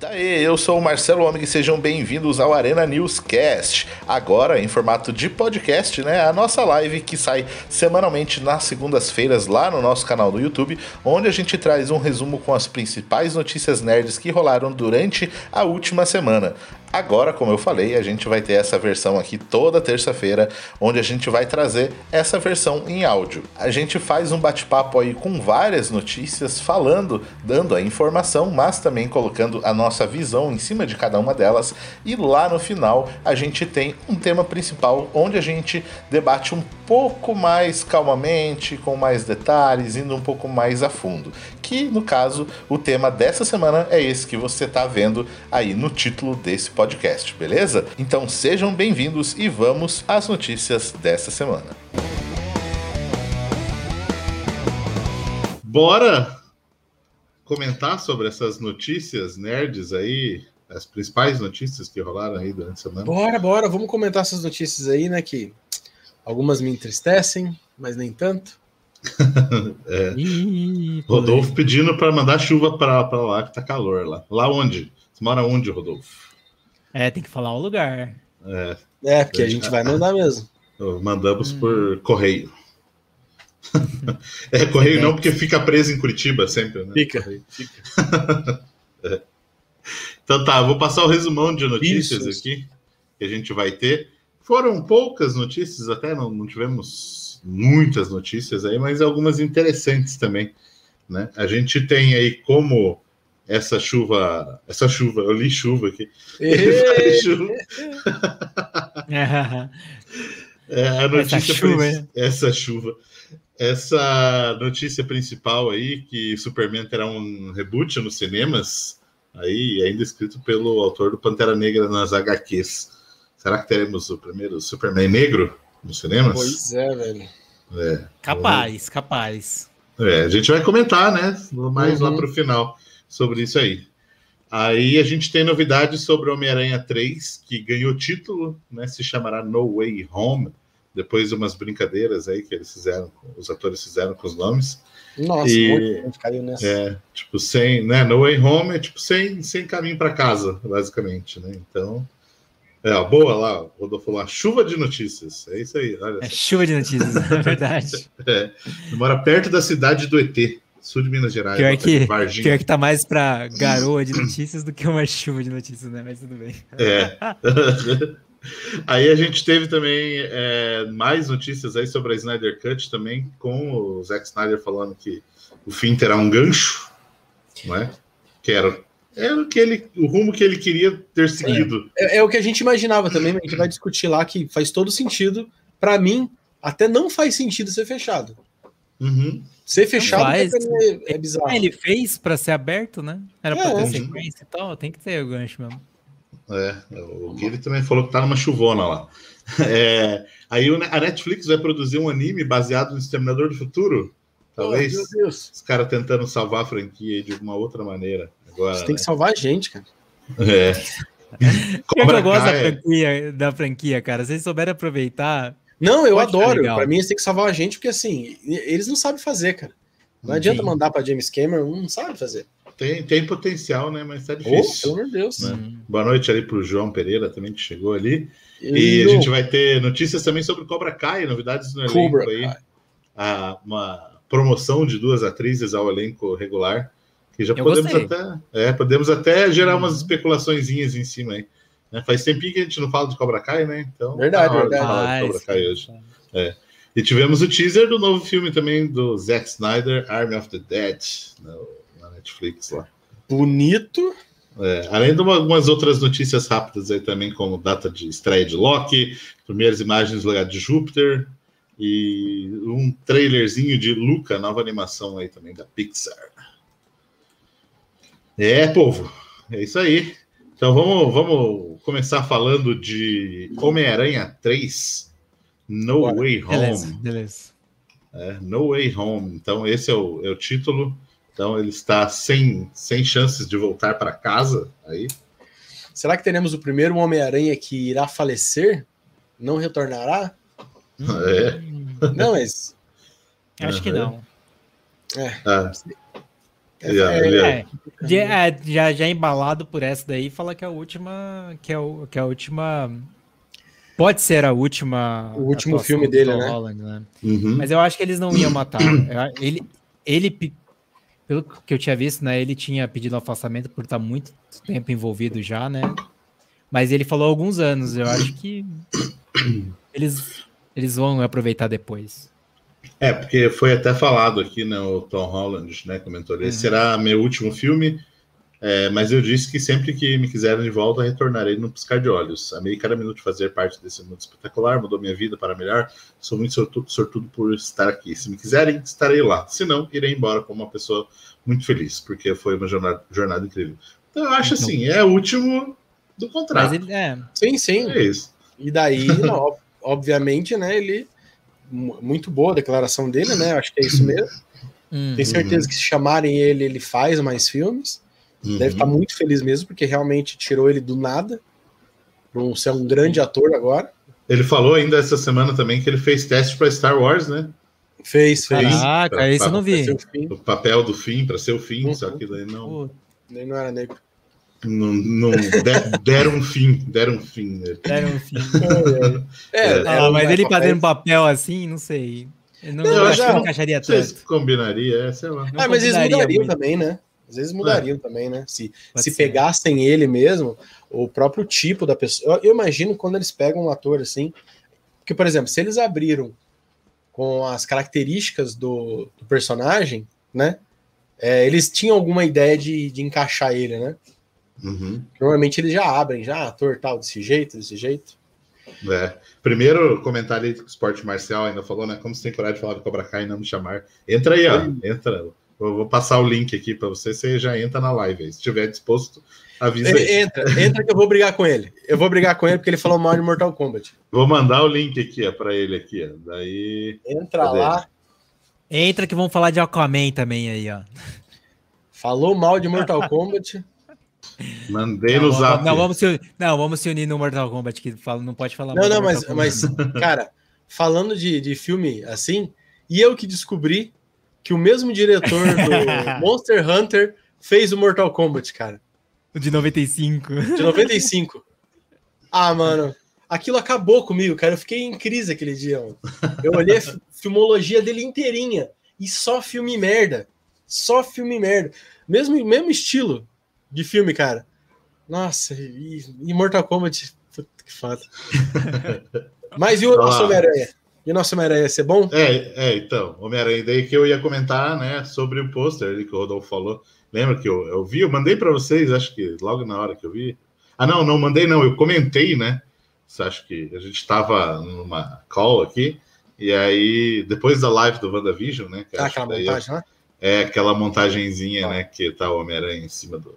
Daí, eu sou o Marcelo Homem e sejam bem-vindos ao Arena Newscast. Agora em formato de podcast, né? A nossa live que sai semanalmente nas segundas-feiras lá no nosso canal do YouTube, onde a gente traz um resumo com as principais notícias nerds que rolaram durante a última semana. Agora, como eu falei, a gente vai ter essa versão aqui toda terça-feira, onde a gente vai trazer essa versão em áudio. A gente faz um bate-papo aí com várias notícias, falando, dando a informação, mas também colocando a nossa visão em cima de cada uma delas. E lá no final, a gente tem um tema principal, onde a gente debate um pouco mais calmamente, com mais detalhes, indo um pouco mais a fundo. Que no caso, o tema dessa semana é esse que você está vendo aí no título desse podcast, beleza? Então sejam bem-vindos e vamos às notícias dessa semana. Bora comentar sobre essas notícias nerds aí, as principais notícias que rolaram aí durante a semana. Bora, bora, vamos comentar essas notícias aí, né? Que algumas me entristecem, mas nem tanto. é. Ih, Rodolfo pedindo para mandar chuva para lá, que tá calor lá. Lá onde? Você mora onde, Rodolfo? É, tem que falar o lugar. É, é porque a gente vai mandar mesmo. Mandamos hum. por correio. é, correio é. não, porque fica preso em Curitiba sempre, né? Fica. fica. é. Então tá, vou passar o resumão de notícias Isso. aqui que a gente vai ter. Foram poucas notícias, até não, não tivemos muitas notícias aí, mas algumas interessantes também. Né? A gente tem aí como essa chuva, essa chuva, eu li chuva aqui. chuva. é, a notícia essa chuva, essa chuva. Essa notícia principal aí, que Superman terá um reboot nos cinemas, aí ainda escrito pelo autor do Pantera Negra nas HQs. Será que teremos o primeiro Superman negro nos cinemas? Pois é, velho. É, capaz, capaz. É, a gente vai comentar, né? Mais uhum. lá para o final sobre isso aí. Aí a gente tem novidades sobre Homem-Aranha 3, que ganhou título, né? Se chamará No Way Home, depois de umas brincadeiras aí que eles fizeram, os atores fizeram com os nomes. Nossa, e, muito caiu nessa. É, tipo, sem, né? No Way Home é tipo sem, sem caminho para casa, basicamente, né? Então, é, ó, boa lá, o Rodolfo lá, chuva de notícias. É isso aí, olha. É chuva de notícias, é verdade. é, mora perto da cidade do ET sul de Minas Gerais. Pior que, pior que tá mais pra garoa de notícias do que uma chuva de notícias, né? Mas tudo bem. É. aí a gente teve também é, mais notícias aí sobre a Snyder Cut também, com o Zack Snyder falando que o fim terá um gancho, não é? Que era, era o, que ele, o rumo que ele queria ter seguido. É, é, é o que a gente imaginava também, a gente vai discutir lá que faz todo sentido. Para mim, até não faz sentido ser fechado. Uhum. Ser fechado faz, é, é bizarro. ele fez para ser aberto, né? Era é, para ter sequência e tal, tem que ter o gancho mesmo. É, o Guilherme também falou que tá numa chuvona lá. É, aí a Netflix vai produzir um anime baseado no Exterminador do Futuro. Talvez. Oh, Os caras tentando salvar a franquia de uma outra maneira. Agora, Você tem que né? salvar a gente, cara. É. eu gosto da franquia, da franquia, cara. Se eles souberem aproveitar, não, eu Pode adoro. Para mim, eles têm que salvar a gente, porque assim, eles não sabem fazer, cara. Não Sim. adianta mandar para James Cameron, não sabe fazer. Tem, tem potencial, né? Mas tá difícil. Oh, pelo amor de Deus. Né? Boa noite ali para o João Pereira também, que chegou ali. E, e a gente vai ter notícias também sobre Cobra Kai, novidades no elenco Cobra aí. Ah, uma promoção de duas atrizes ao elenco regular. Que já podemos até, é, podemos até gerar umas uhum. especulações em cima aí. Né? Faz tempinho que a gente não fala de Cobra Kai, né? Então, verdade, tá verdade. De Cobra Kai hoje. É. E tivemos o teaser do novo filme também do Zack Snyder, Army of the Dead, no, na Netflix lá. Bonito. É, além de uma, algumas outras notícias rápidas aí também, como data de estreia de Loki, primeiras imagens do legado de Júpiter e um trailerzinho de Luca, nova animação aí também da Pixar. É, povo, é isso aí. Então vamos, vamos começar falando de Homem-Aranha 3, No Bora. Way Home. Beleza, beleza. É, no Way Home. Então esse é o, é o título. Então ele está sem, sem chances de voltar para casa aí. Será que teremos o primeiro Homem-Aranha que irá falecer? Não retornará? É. Não, mas. Acho uhum. que não. É. Ah. É, é, é, já, já embalado por essa daí, fala que é a última. Que é, o, que é a última. Pode ser a última. O último filme dele, né? Holland, né? Uhum. Mas eu acho que eles não iam matar. Ele, ele, pelo que eu tinha visto, né? Ele tinha pedido afastamento por estar muito tempo envolvido já, né? Mas ele falou alguns anos. Eu acho que eles, eles vão aproveitar depois. É, porque foi até falado aqui, né? O Tom Holland, né? Comentou: esse uhum. será meu último filme. É, mas eu disse que sempre que me quiserem de volta, retornarei no piscar de olhos. Amei cada minuto de fazer parte desse mundo espetacular, mudou minha vida para melhor. Sou muito sortudo, sortudo por estar aqui. Se me quiserem, estarei lá. Se não, irei embora como uma pessoa muito feliz, porque foi uma jornada, jornada incrível. Então eu acho então, assim, é o último do contrato. Ele, é. Sim, sim. É isso. E daí, não, obviamente, né, ele muito boa a declaração dele, né? Acho que é isso mesmo. Uhum. Tenho certeza que se chamarem ele, ele faz mais filmes. Uhum. Deve estar muito feliz mesmo, porque realmente tirou ele do nada para ser um grande ator agora. Ele falou ainda essa semana também que ele fez teste para Star Wars, né? Fez, fez. Ah, pra, isso eu não vi. O papel do fim, para ser o fim, uhum. só que daí não. Nem não era negro. Não, não deram um fim, deram um fim. Né? Deram um fim. é, é, é, ah, mas ele fazendo papel assim, não sei. Eu não, não eu acho que não encaixaria tanto. Combinaria, é, sei lá. Ah, mas eles mudariam muito. também, né? Às vezes mudariam é. também, né? Se, se pegassem ele mesmo, o próprio tipo da pessoa. Eu, eu, imagino quando eles pegam um ator assim. Porque, por exemplo, se eles abriram com as características do, do personagem, né? É, eles tinham alguma ideia de, de encaixar ele, né? Uhum. Normalmente eles já abrem, já ator tal, desse jeito, desse jeito. É. Primeiro comentário que o esporte marcial ainda falou, né? Como você tem coragem de falar do Cobra Kai e não me chamar? Entra aí, ó. Entra. Eu vou passar o link aqui para você, você já entra na live. Aí. Se estiver disposto, avisa aí. Entra, entra que eu vou brigar com ele. Eu vou brigar com ele porque ele falou mal de Mortal Kombat. Vou mandar o link aqui para ele aqui, ó. Daí. Entra Cadê? lá. Entra que vão falar de Aquaman também aí, ó. Falou mal de Mortal Kombat. Mandei não, no zap. Não vamos, se, não, vamos se unir no Mortal Kombat, que fala, não pode falar Não, não, mas, mas, cara, falando de, de filme assim, e eu que descobri que o mesmo diretor do Monster Hunter fez o Mortal Kombat, cara. O de 95. De 95. Ah, mano, aquilo acabou comigo, cara. Eu fiquei em crise aquele dia. Mano. Eu olhei a filmologia dele inteirinha e só filme merda. Só filme merda. Mesmo, mesmo estilo de filme, cara. Nossa, e, e Mortal Kombat, puta que foda. Mas e o nosso Homem-Aranha? E o nosso Homem-Aranha ser bom? É, é então, Homem-Aranha, daí que eu ia comentar, né, sobre o pôster ali que o Rodolfo falou. Lembra que eu, eu vi, eu mandei para vocês, acho que logo na hora que eu vi. Ah, não, não mandei, não, eu comentei, né? Você acha que a gente estava numa call aqui, e aí, depois da live do WandaVision, né? ah, aquela montagem, né? É aquela montagenzinha, ah. né? Que tá o Homem-Aranha em cima do,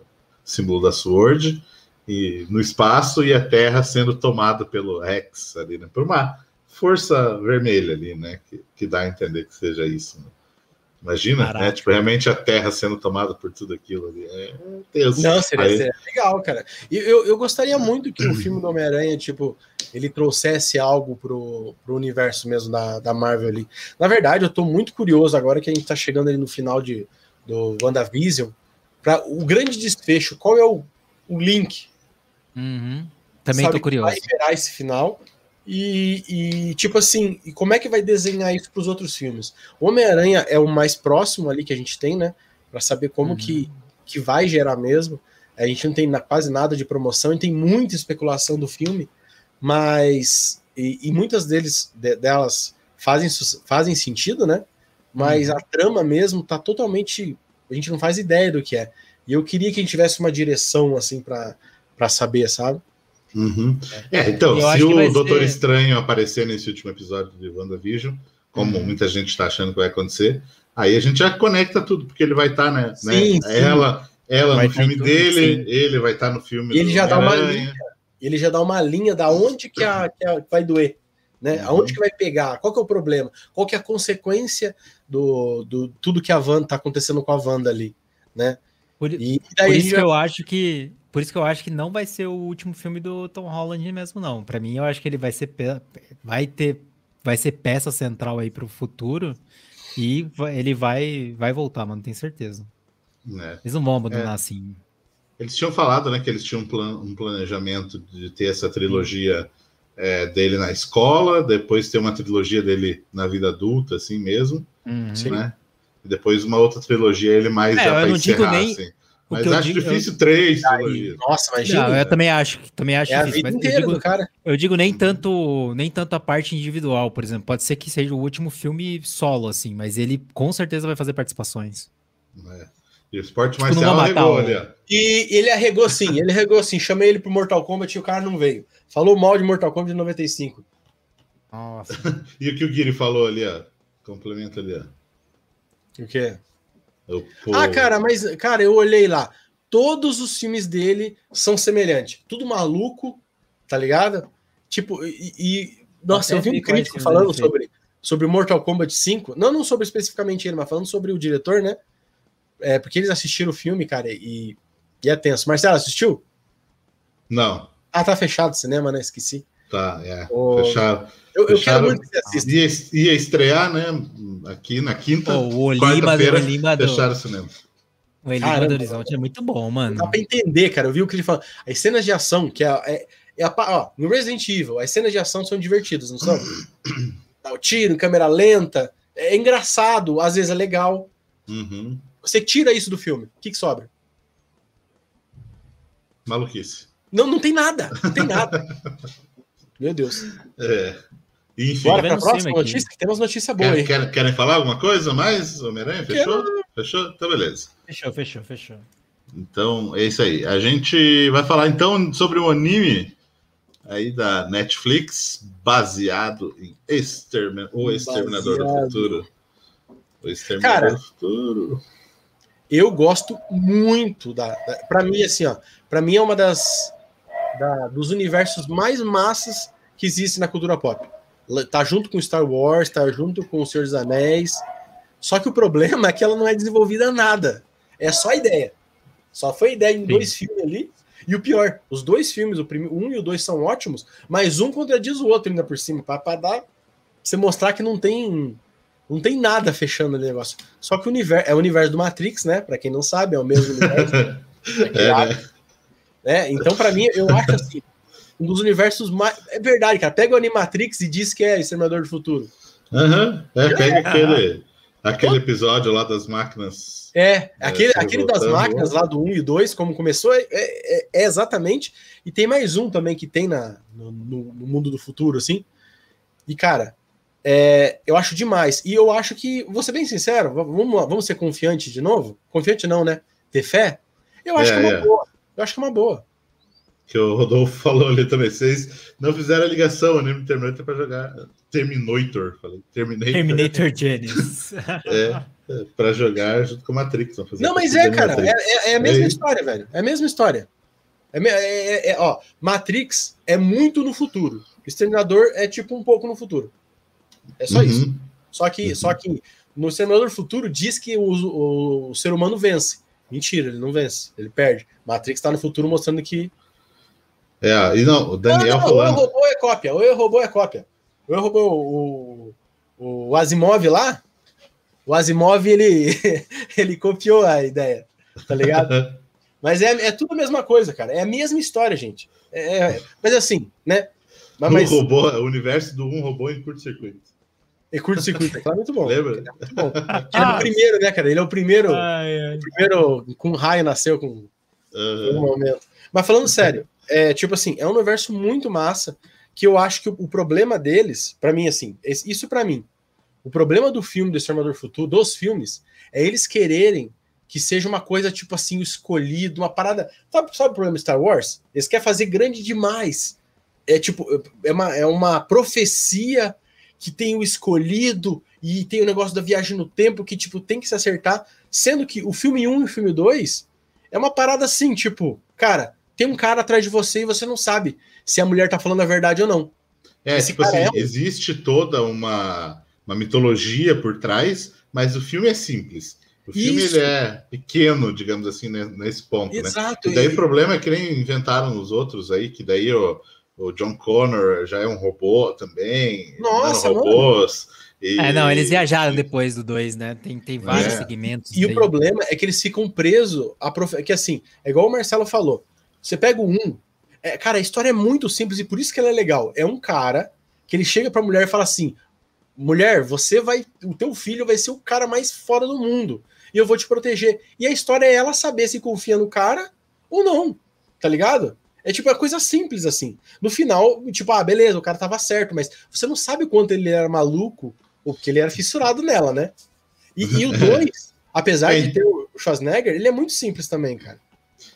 símbolo da Sword, e no espaço e a Terra sendo tomada pelo Rex ali, né? Por uma força vermelha ali, né? Que, que dá a entender que seja isso. Né? Imagina, né? Caraca. né? Tipo, realmente a Terra sendo tomada por tudo aquilo ali. É Deus. Não, seria, Aí... seria legal, cara. E eu, eu gostaria muito que o filme do Homem-Aranha, tipo, ele trouxesse algo pro, pro universo mesmo da, da Marvel ali. Na verdade, eu tô muito curioso agora que a gente tá chegando ali no final de, do WandaVision para o grande desfecho, qual é o, o link? Uhum. Também Sabe, tô curioso. Vai gerar esse final e, e, tipo assim, e como é que vai desenhar isso para os outros filmes? O Homem-Aranha é o mais próximo ali que a gente tem, né? Para saber como uhum. que, que vai gerar mesmo. A gente não tem na, quase nada de promoção e tem muita especulação do filme, mas e, e muitas deles de, delas fazem, fazem sentido, né? Mas uhum. a trama mesmo tá totalmente a gente não faz ideia do que é. E eu queria que a gente tivesse uma direção assim para saber, sabe? Uhum. É, então, eu se o Doutor ser... Estranho aparecer nesse último episódio de WandaVision, como uhum. muita gente está achando que vai acontecer, aí a gente já conecta tudo, porque ele vai estar, tá, né? Sim, né? Sim. Ela, ela vai no tá filme tudo, dele, sim. ele vai estar tá no filme. E ele já dá uma linha. Ele já dá uma linha da onde que, a, que a, vai doer. Né? Uhum. Aonde que vai pegar? Qual que é o problema? Qual que é a consequência do, do tudo que a Wanda tá acontecendo com a Wanda ali, né? Por, e por isso que eu acho que por isso que eu acho que não vai ser o último filme do Tom Holland mesmo não. Para mim eu acho que ele vai ser vai ter vai ser peça central aí para o futuro e ele vai vai voltar, mano, tenho certeza. É. Eles não vão abandonar é. assim. Eles tinham falado, né, que eles tinham um, plan um planejamento de ter essa trilogia é, dele na escola, depois ter uma trilogia dele na vida adulta, assim mesmo, uhum. né? E depois uma outra trilogia ele mais é, já para encerrar, nem... assim. Mas acho digo, difícil eu... três trilogias. Nossa, imagina. Não, eu também acho, também acho é difícil. Mas eu digo, cara. eu digo nem tanto, nem tanto a parte individual, por exemplo. Pode ser que seja o último filme solo, assim, mas ele com certeza vai fazer participações. É. E o esporte tipo, marcial arregou ali, ó. E ele arregou sim, ele arregou sim. Chamei ele pro Mortal Kombat e o cara não veio. Falou mal de Mortal Kombat de 95. Nossa. e o que o Guiri falou ali, ó? Complementa ali, ó. O quê? Ah, cara, mas, cara, eu olhei lá. Todos os filmes dele são semelhantes. Tudo maluco, tá ligado? Tipo, e. e nossa, eu vi um crítico falando sobre, sobre Mortal Kombat 5. Não, não sobre especificamente ele, mas falando sobre o diretor, né? É, porque eles assistiram o filme, cara, e, e é tenso. Marcelo, assistiu? Não. Ah, tá fechado o cinema, né? Esqueci. Tá, é. O... Fechado. Eu, eu quero muito que você assista. Ia, ia, estrear, né? Aqui na quinta. Oh, o Olima do Olima do... Fecharam o cinema. O Olima do Horizonte é muito bom, mano. Dá pra entender, cara. Eu vi o que ele falou. As cenas de ação, que é, é, é a, ó, no Resident Evil, as cenas de ação são divertidas, não são? Dá o tiro, câmera lenta. É engraçado, às vezes é legal. Uhum. Você tira isso do filme. O que, que sobra? Maluquice. Não, não tem nada. Não tem nada. Meu Deus. É. Enfim. Bora para a próxima notícia, que temos notícia boa aí. Querem, querem falar alguma coisa mais, Homem-Aranha? Fechou? Quero... Fechou? Então, beleza. Fechou, fechou, fechou. Então, é isso aí. A gente vai falar então sobre um anime aí da Netflix, baseado em Extermin... O Exterminador baseado. do Futuro. O Exterminador Cara, do Futuro. Eu gosto muito da. da para mim, assim, ó. Pra mim é uma das. Da, dos universos mais massas que existe na cultura pop. Tá junto com Star Wars, tá junto com O Senhor dos Anéis. Só que o problema é que ela não é desenvolvida nada. É só ideia. Só foi ideia em Sim. dois filmes ali. E o pior, os dois filmes, o primeiro, um e o dois são ótimos, mas um contradiz o outro ainda por cima, para dar você mostrar que não tem não tem nada fechando o negócio. Só que o universo é o universo do Matrix, né? Para quem não sabe, é o mesmo universo. é, né? né? Então, para mim, eu acho assim, um dos universos mais. É verdade, cara. Pega o Animatrix e diz que é Exterminador do Futuro. Aham, uhum. é, pega aquele, aquele episódio lá das máquinas. É, é aquele, aquele das máquinas lá do 1 e 2, como começou, é, é, é, exatamente. E tem mais um também que tem na, no, no mundo do futuro, assim. E, cara, é, eu acho demais. E eu acho que, vou ser bem sincero, vamos, vamos ser confiante de novo? Confiante não, né? Ter fé? Eu acho é, que é uma é. boa. Eu acho que é uma boa que o Rodolfo falou ali também. Vocês não fizeram a ligação, o Anime Terminator para jogar Terminator. Falei, Terminator. Terminator Genesis. é, é para jogar junto com Matrix. Não, mas é, cara, é, é, é, a mesma história, velho. É a mesma história. É, é, é, ó, Matrix é muito no futuro. Exterminador é tipo um pouco no futuro. É só uhum. isso. Só que, uhum. só que no Exterminador Futuro diz que o, o, o ser humano vence. Mentira, ele não vence, ele perde. Matrix está no futuro mostrando que é, e não, o Daniel não, não, falando. O robô é cópia, o robô é cópia. O robô, o, o Asimov lá, o Asimov ele, ele copiou a ideia, tá ligado? Mas é, é tudo a mesma coisa, cara. É a mesma história, gente. É, é mas assim, né? Mas, o robô, o universo do um robô em curto-circuito. E curto-circuito, é muito bom. Lembra? É muito bom. Ele é o primeiro, né, cara? Ele é o primeiro. Ai, ai. O primeiro com raio nasceu com uhum. um momento. Mas falando sério, é tipo assim, é um universo muito massa que eu acho que o, o problema deles, para mim, assim, isso para mim, o problema do filme do Exterminador Futuro, dos filmes, é eles quererem que seja uma coisa tipo assim, escolhido, uma parada. Sabe, sabe o problema de Star Wars? Eles querem fazer grande demais. É tipo, é uma, é uma profecia que tem o escolhido e tem o negócio da viagem no tempo que, tipo, tem que se acertar. Sendo que o filme 1 e o filme 2 é uma parada assim, tipo, cara, tem um cara atrás de você e você não sabe se a mulher tá falando a verdade ou não. É, Esse tipo assim, é... existe toda uma, uma mitologia por trás, mas o filme é simples. O filme ele é pequeno, digamos assim, né, nesse ponto. Né? Exato. Né? E daí o problema é que nem inventaram os outros aí, que daí o, o John Connor já é um robô também. Nossa, robôs. E... É, não, eles viajaram depois do 2, né? Tem, tem vários é. segmentos. E o problema é que eles ficam presos a prof... que assim, é igual o Marcelo falou. Você pega o 1, um, é, cara, a história é muito simples e por isso que ela é legal. É um cara que ele chega pra mulher e fala assim: mulher, você vai. O teu filho vai ser o cara mais fora do mundo. E eu vou te proteger. E a história é ela saber se confia no cara ou não. Tá ligado? É tipo, é coisa simples assim. No final, tipo, ah, beleza, o cara tava certo, mas você não sabe o quanto ele era maluco ou que ele era fissurado nela, né? E, e o 2, apesar é. de ter o Schwarzenegger, ele é muito simples também, cara.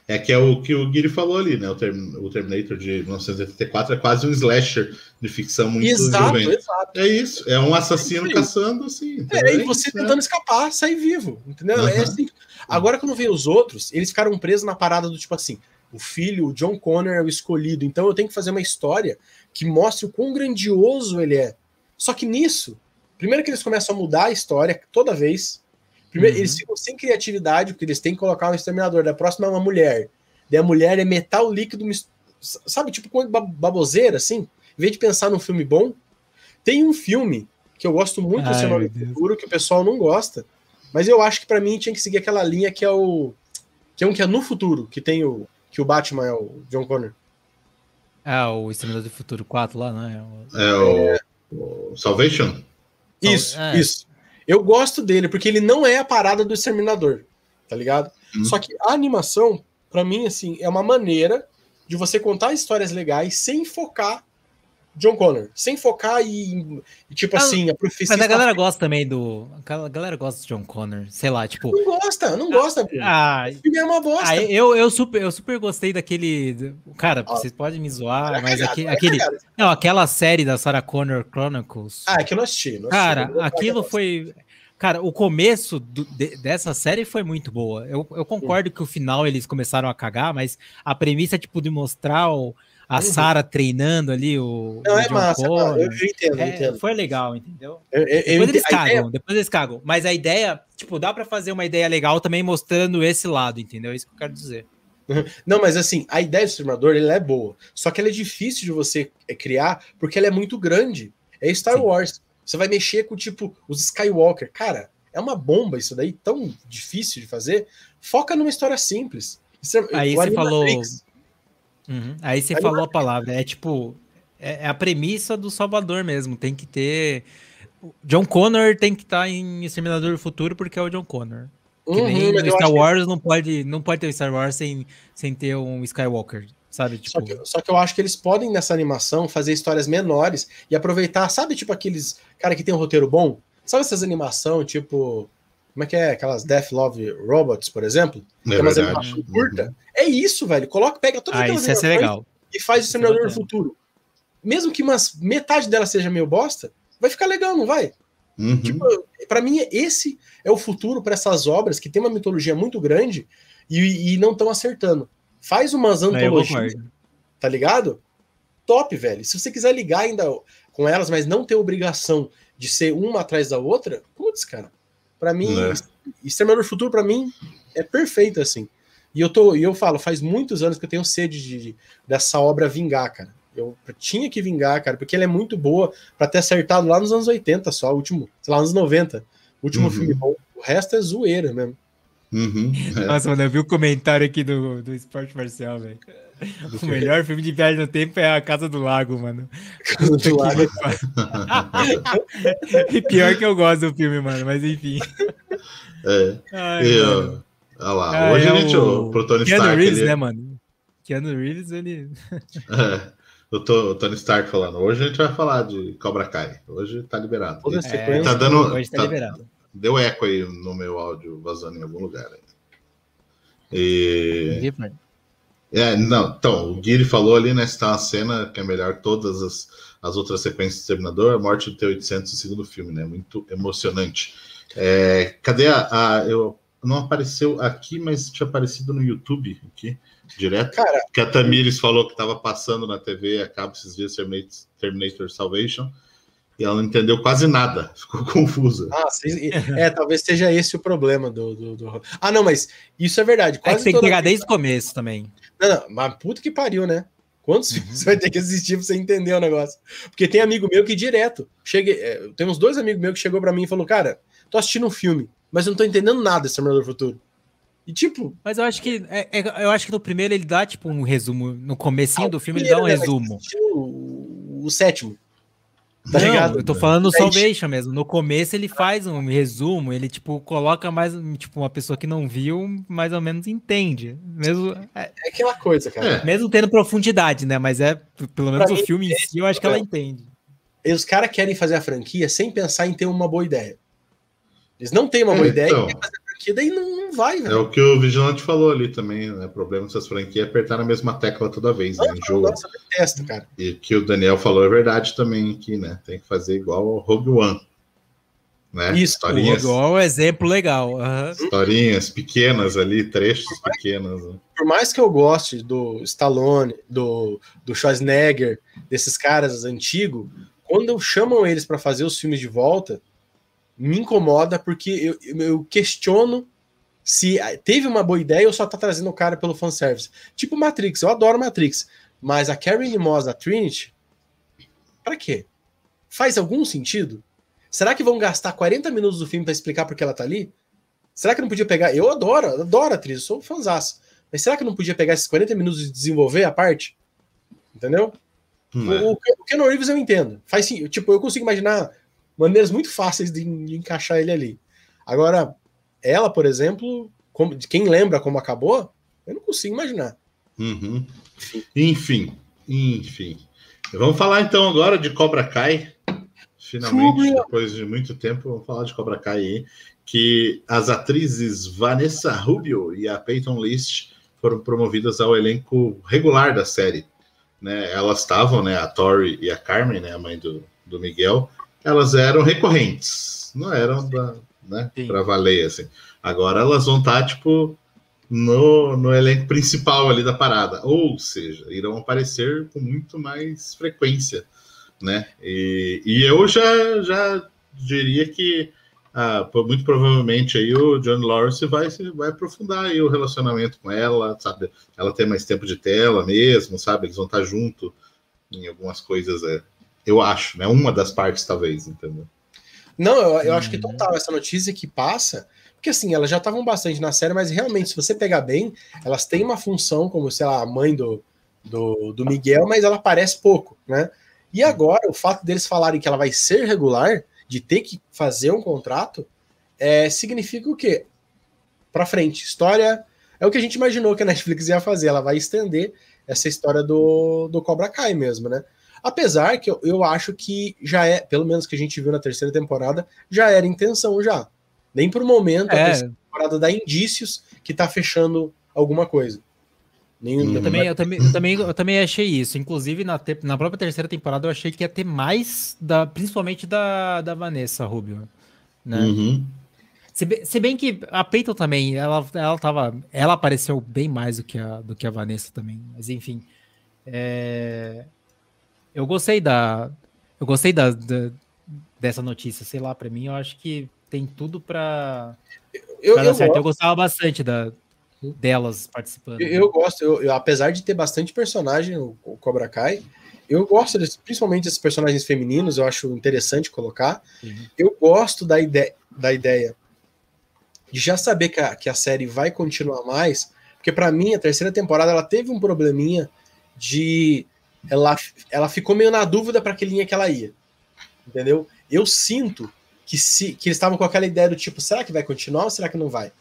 É que é o que o Guilherme falou ali, né? O, Term o Terminator de 1984 é quase um slasher de ficção muito exato, exato. É isso, é um assassino é caçando assim. É, e você é tentando escapar, sair vivo, entendeu? Uhum. É assim. Agora, quando vem os outros, eles ficaram presos na parada do tipo assim: o filho, o John Connor, é o escolhido, então eu tenho que fazer uma história que mostre o quão grandioso ele é. Só que nisso, primeiro que eles começam a mudar a história toda vez, Primeiro, uhum. eles ficam sem criatividade, porque eles têm que colocar um exterminador. Da próxima é uma mulher. Daí a mulher é metal líquido, sabe, tipo com baboseira, assim. Em vez de pensar num filme bom, tem um filme que eu gosto muito Ai, do Futuro, que o pessoal não gosta, mas eu acho que para mim tinha que seguir aquela linha que é o. que é um que é no futuro, que tem o. que o Batman é o John Connor. Ah, o Exterminador do Futuro 4 lá, não é? É o, é... o Salvation? Isso, é. isso. Eu gosto dele, porque ele não é a parada do Exterminador, tá ligado? Uhum. Só que a animação, para mim, assim, é uma maneira de você contar histórias legais sem focar John Connor, sem focar em, tipo ah, assim, a profecia. Mas a galera gosta também do. A galera gosta de John Connor, sei lá, tipo. Não gosta, não gosta. Ah, filme é uma bosta. Ah, eu, eu, super, eu super gostei daquele. Cara, ah, vocês podem me zoar, mas cagado, aquele. aquele não, aquela série da Sarah Connor Chronicles. Ah, é que eu assisti. Não assisti cara, não aquilo foi. Cara, o começo do, de, dessa série foi muito boa. Eu, eu concordo Sim. que o final eles começaram a cagar, mas a premissa, tipo, de mostrar o a uhum. Sara treinando ali o. Não, o é massa, Connor, eu, entendo, é, entendo. Foi legal, entendeu? Eu, eu, depois eles cagam, ideia... depois eles cagam. Mas a ideia, tipo, dá para fazer uma ideia legal também mostrando esse lado, entendeu? É isso que eu quero dizer. Não, mas assim, a ideia do streamador ele é boa. Só que ela é difícil de você é, criar porque ela é muito grande. É Star Sim. Wars. Você vai mexer com, tipo, os Skywalker. Cara, é uma bomba isso daí, tão difícil de fazer. Foca numa história simples. Aí você falou. Uhum. Aí você Aí falou a palavra, é tipo, é, é, a premissa do Salvador mesmo, tem que ter... John Connor tem que estar tá em Exterminador do Futuro porque é o John Connor. Que uhum, nem no Star Wars que... não, pode, não pode ter o Star Wars sem, sem ter um Skywalker, sabe? Tipo... Só, que, só que eu acho que eles podem, nessa animação, fazer histórias menores e aproveitar, sabe, tipo aqueles cara que tem um roteiro bom? Sabe essas animações, tipo como é que é? Aquelas Death Love Robots, por exemplo? É que é uma animação curta. Uhum. É isso, velho. Coloca, pega toda ah, isso é legal. e faz o Exterminador do Futuro. Mesmo que umas, metade dela seja meio bosta, vai ficar legal, não vai? Uhum. Tipo, para mim, esse é o futuro para essas obras que tem uma mitologia muito grande e, e não estão acertando. Faz umas antologias, tá ligado? Top, velho. Se você quiser ligar ainda com elas, mas não ter obrigação de ser uma atrás da outra, putz, cara, para mim, é. Exterminador do Futuro, para mim, é perfeito, assim. E eu, tô, e eu falo, faz muitos anos que eu tenho sede de, de, dessa obra vingar, cara. Eu tinha que vingar, cara, porque ela é muito boa para ter acertado lá nos anos 80 só, o último, sei lá, anos 90. O último uhum. filme bom. O resto é zoeira mesmo. Uhum, é. Nossa, mano, eu vi o comentário aqui do, do Esporte Marcial, velho. O melhor filme de viagem no tempo é A Casa do Lago, mano. Casa do Lago. e pior que eu gosto do filme, mano, mas enfim. É. Ai, e, olha lá, ah, hoje é a gente, o, pro Tony Keanu Stark. Reeves, ele... né, mano? Keanu Reeves, ele. é. O, Tony Stark falando, hoje a gente vai falar de Cobra Kai. Hoje tá liberado. É, tá dando. Hoje tá, tá liberado. Deu eco aí no meu áudio vazando em algum lugar. Aí. E. É, não, então, o Guiri falou ali, né? Está uma cena que é melhor que todas as, as outras sequências do Terminador, a morte do T-800 no segundo filme, né? Muito emocionante. É, cadê a, a, Eu não apareceu aqui, mas tinha aparecido no YouTube aqui, direto. Cara, que a Tamires falou que estava passando na TV a cabo esses dias Terminator Salvation e ela não entendeu quase nada, ficou confusa. Ah, é, talvez seja esse o problema do, do, do... Ah, não, mas isso é verdade. Quase é que tem que pegar desde o começo também. Não, não, mas puta que pariu, né? Quantos uhum. filmes você vai ter que assistir pra você entender o negócio? Porque tem amigo meu que direto. Chega, é, tem uns dois amigos meus que chegou para mim e falou: Cara, tô assistindo um filme, mas eu não tô entendendo nada desse Terminador do Futuro. E tipo. Mas eu acho que. É, é, eu acho que no primeiro ele dá, tipo, um resumo. No comecinho ah, do filme ele dá um né, resumo. O, o sétimo. Tá não, ligado? Eu tô falando no Salvation mesmo. No começo ele faz um resumo, ele tipo coloca mais tipo uma pessoa que não viu, mais ou menos entende. Mesmo é, é aquela coisa, cara. É. Mesmo tendo profundidade, né? Mas é pelo menos pra o filme em si, eu acho que ela entende. E os caras querem fazer a franquia sem pensar em ter uma boa ideia. Eles não têm uma boa é, ideia então... e querem fazer a franquia, daí não, não vai, velho. É o que o Vigilante falou ali também, né? O problema dessas franquias é apertar na mesma tecla toda vez, né? Em jogo. Nossa, detesto, cara. E que o Daniel falou é verdade também aqui, né? Tem que fazer igual o Rogue One. Né? Isso, historinhas, o Rogue One é um exemplo legal. Uhum. Historinhas pequenas ali, trechos por pequenos. Né? Por mais que eu goste do Stallone, do, do Schwarzenegger, desses caras antigos, quando chamam eles para fazer os filmes de volta, me incomoda porque eu, eu questiono se teve uma boa ideia ou só tá trazendo o cara pelo fanservice. Tipo Matrix, eu adoro Matrix, mas a Karen Moss da Trinity, para quê? Faz algum sentido? Será que vão gastar 40 minutos do filme para explicar por que ela tá ali? Será que não podia pegar? Eu adoro, adoro a atriz, sou fãzaço. Mas será que não podia pegar esses 40 minutos e desenvolver a parte? Entendeu? Hum, é. O, o Ken Reeves eu entendo. Faz sim, tipo, eu consigo imaginar maneiras muito fáceis de, de encaixar ele ali. Agora, ela, por exemplo, como, quem lembra como acabou, eu não consigo imaginar. Uhum. Enfim, enfim. Vamos falar então agora de Cobra Kai. Finalmente, depois de muito tempo, vamos falar de Cobra Kai aí. Que as atrizes Vanessa Rubio e a Peyton List foram promovidas ao elenco regular da série. Né? Elas estavam, né, a Tori e a Carmen, né, a mãe do, do Miguel, elas eram recorrentes, não eram da, né, para valer assim. Agora elas vão estar tá, tipo no, no elenco principal ali da parada, ou seja, irão aparecer com muito mais frequência, né? E, e eu já já diria que ah, muito provavelmente aí o John Lawrence vai, vai aprofundar aí o relacionamento com ela, sabe? Ela tem mais tempo de tela mesmo, sabe? Eles vão estar tá junto em algumas coisas é, eu acho, né? Uma das partes, talvez, entendeu? Não, eu, eu acho que uhum. total essa notícia que passa, porque assim, elas já estavam bastante na série, mas realmente, se você pegar bem, elas têm uma função como, sei lá, a mãe do, do, do Miguel, mas ela aparece pouco, né? E agora, o fato deles falarem que ela vai ser regular, de ter que fazer um contrato, é, significa o quê? Para frente. História é o que a gente imaginou que a Netflix ia fazer. Ela vai estender essa história do, do Cobra Kai mesmo, né? Apesar que eu, eu acho que já é, pelo menos que a gente viu na terceira temporada, já era intenção já. Nem por momento é. a terceira temporada dá indícios que tá fechando alguma coisa. Nenhum, eu, também, eu, também, eu, também, eu também achei isso. Inclusive, na, te, na própria terceira temporada, eu achei que ia ter mais, da, principalmente da, da Vanessa Rubio. Né? Uhum. Se, bem, se bem que a Peyton também, ela, ela, tava, ela apareceu bem mais do que a, do que a Vanessa também. Mas enfim. É, eu gostei da. Eu gostei da, da dessa notícia, sei lá, para mim, eu acho que tem tudo para eu, eu, eu gostava bastante da, delas participando. Eu, eu gosto, eu, apesar de ter bastante personagem, o, o Cobra Kai, eu gosto desse, principalmente desses personagens femininos, eu acho interessante colocar. Uhum. Eu gosto da, ide da ideia de já saber que a, que a série vai continuar mais, porque para mim a terceira temporada ela teve um probleminha de ela, ela ficou meio na dúvida para que linha que ela ia. Entendeu? Eu sinto que se que eles estavam com aquela ideia do tipo, será que vai continuar ou será que não vai?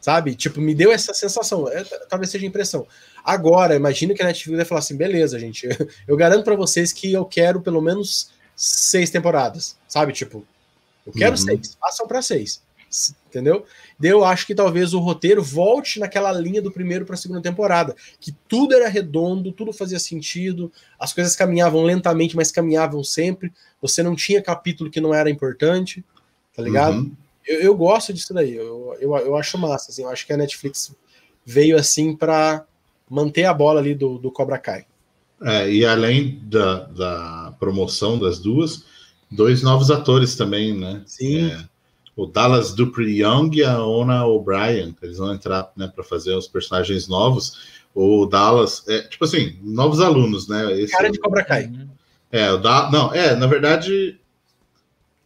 Sabe? Tipo, me deu essa sensação. É, talvez seja impressão. Agora, imagina que a Netflix vai falar assim: beleza, gente, eu garanto para vocês que eu quero pelo menos seis temporadas. Sabe? Tipo, eu quero uhum. seis, façam para seis entendeu? Eu acho que talvez o roteiro volte naquela linha do primeiro para a segunda temporada, que tudo era redondo, tudo fazia sentido, as coisas caminhavam lentamente, mas caminhavam sempre. Você não tinha capítulo que não era importante, tá ligado? Uhum. Eu, eu, gosto disso daí, eu, eu, eu acho massa, assim, eu acho que a Netflix veio assim para manter a bola ali do, do Cobra Kai. É, e além da, da promoção das duas, dois novos atores também, né? Sim. É, o Dallas Dupree Young e a Ona O'Brien. Eles vão entrar né, para fazer os personagens novos. O Dallas, é, tipo assim, novos alunos, né? Esse, Cara de Cobra Kai. Uhum. É, o da, não, é, na verdade,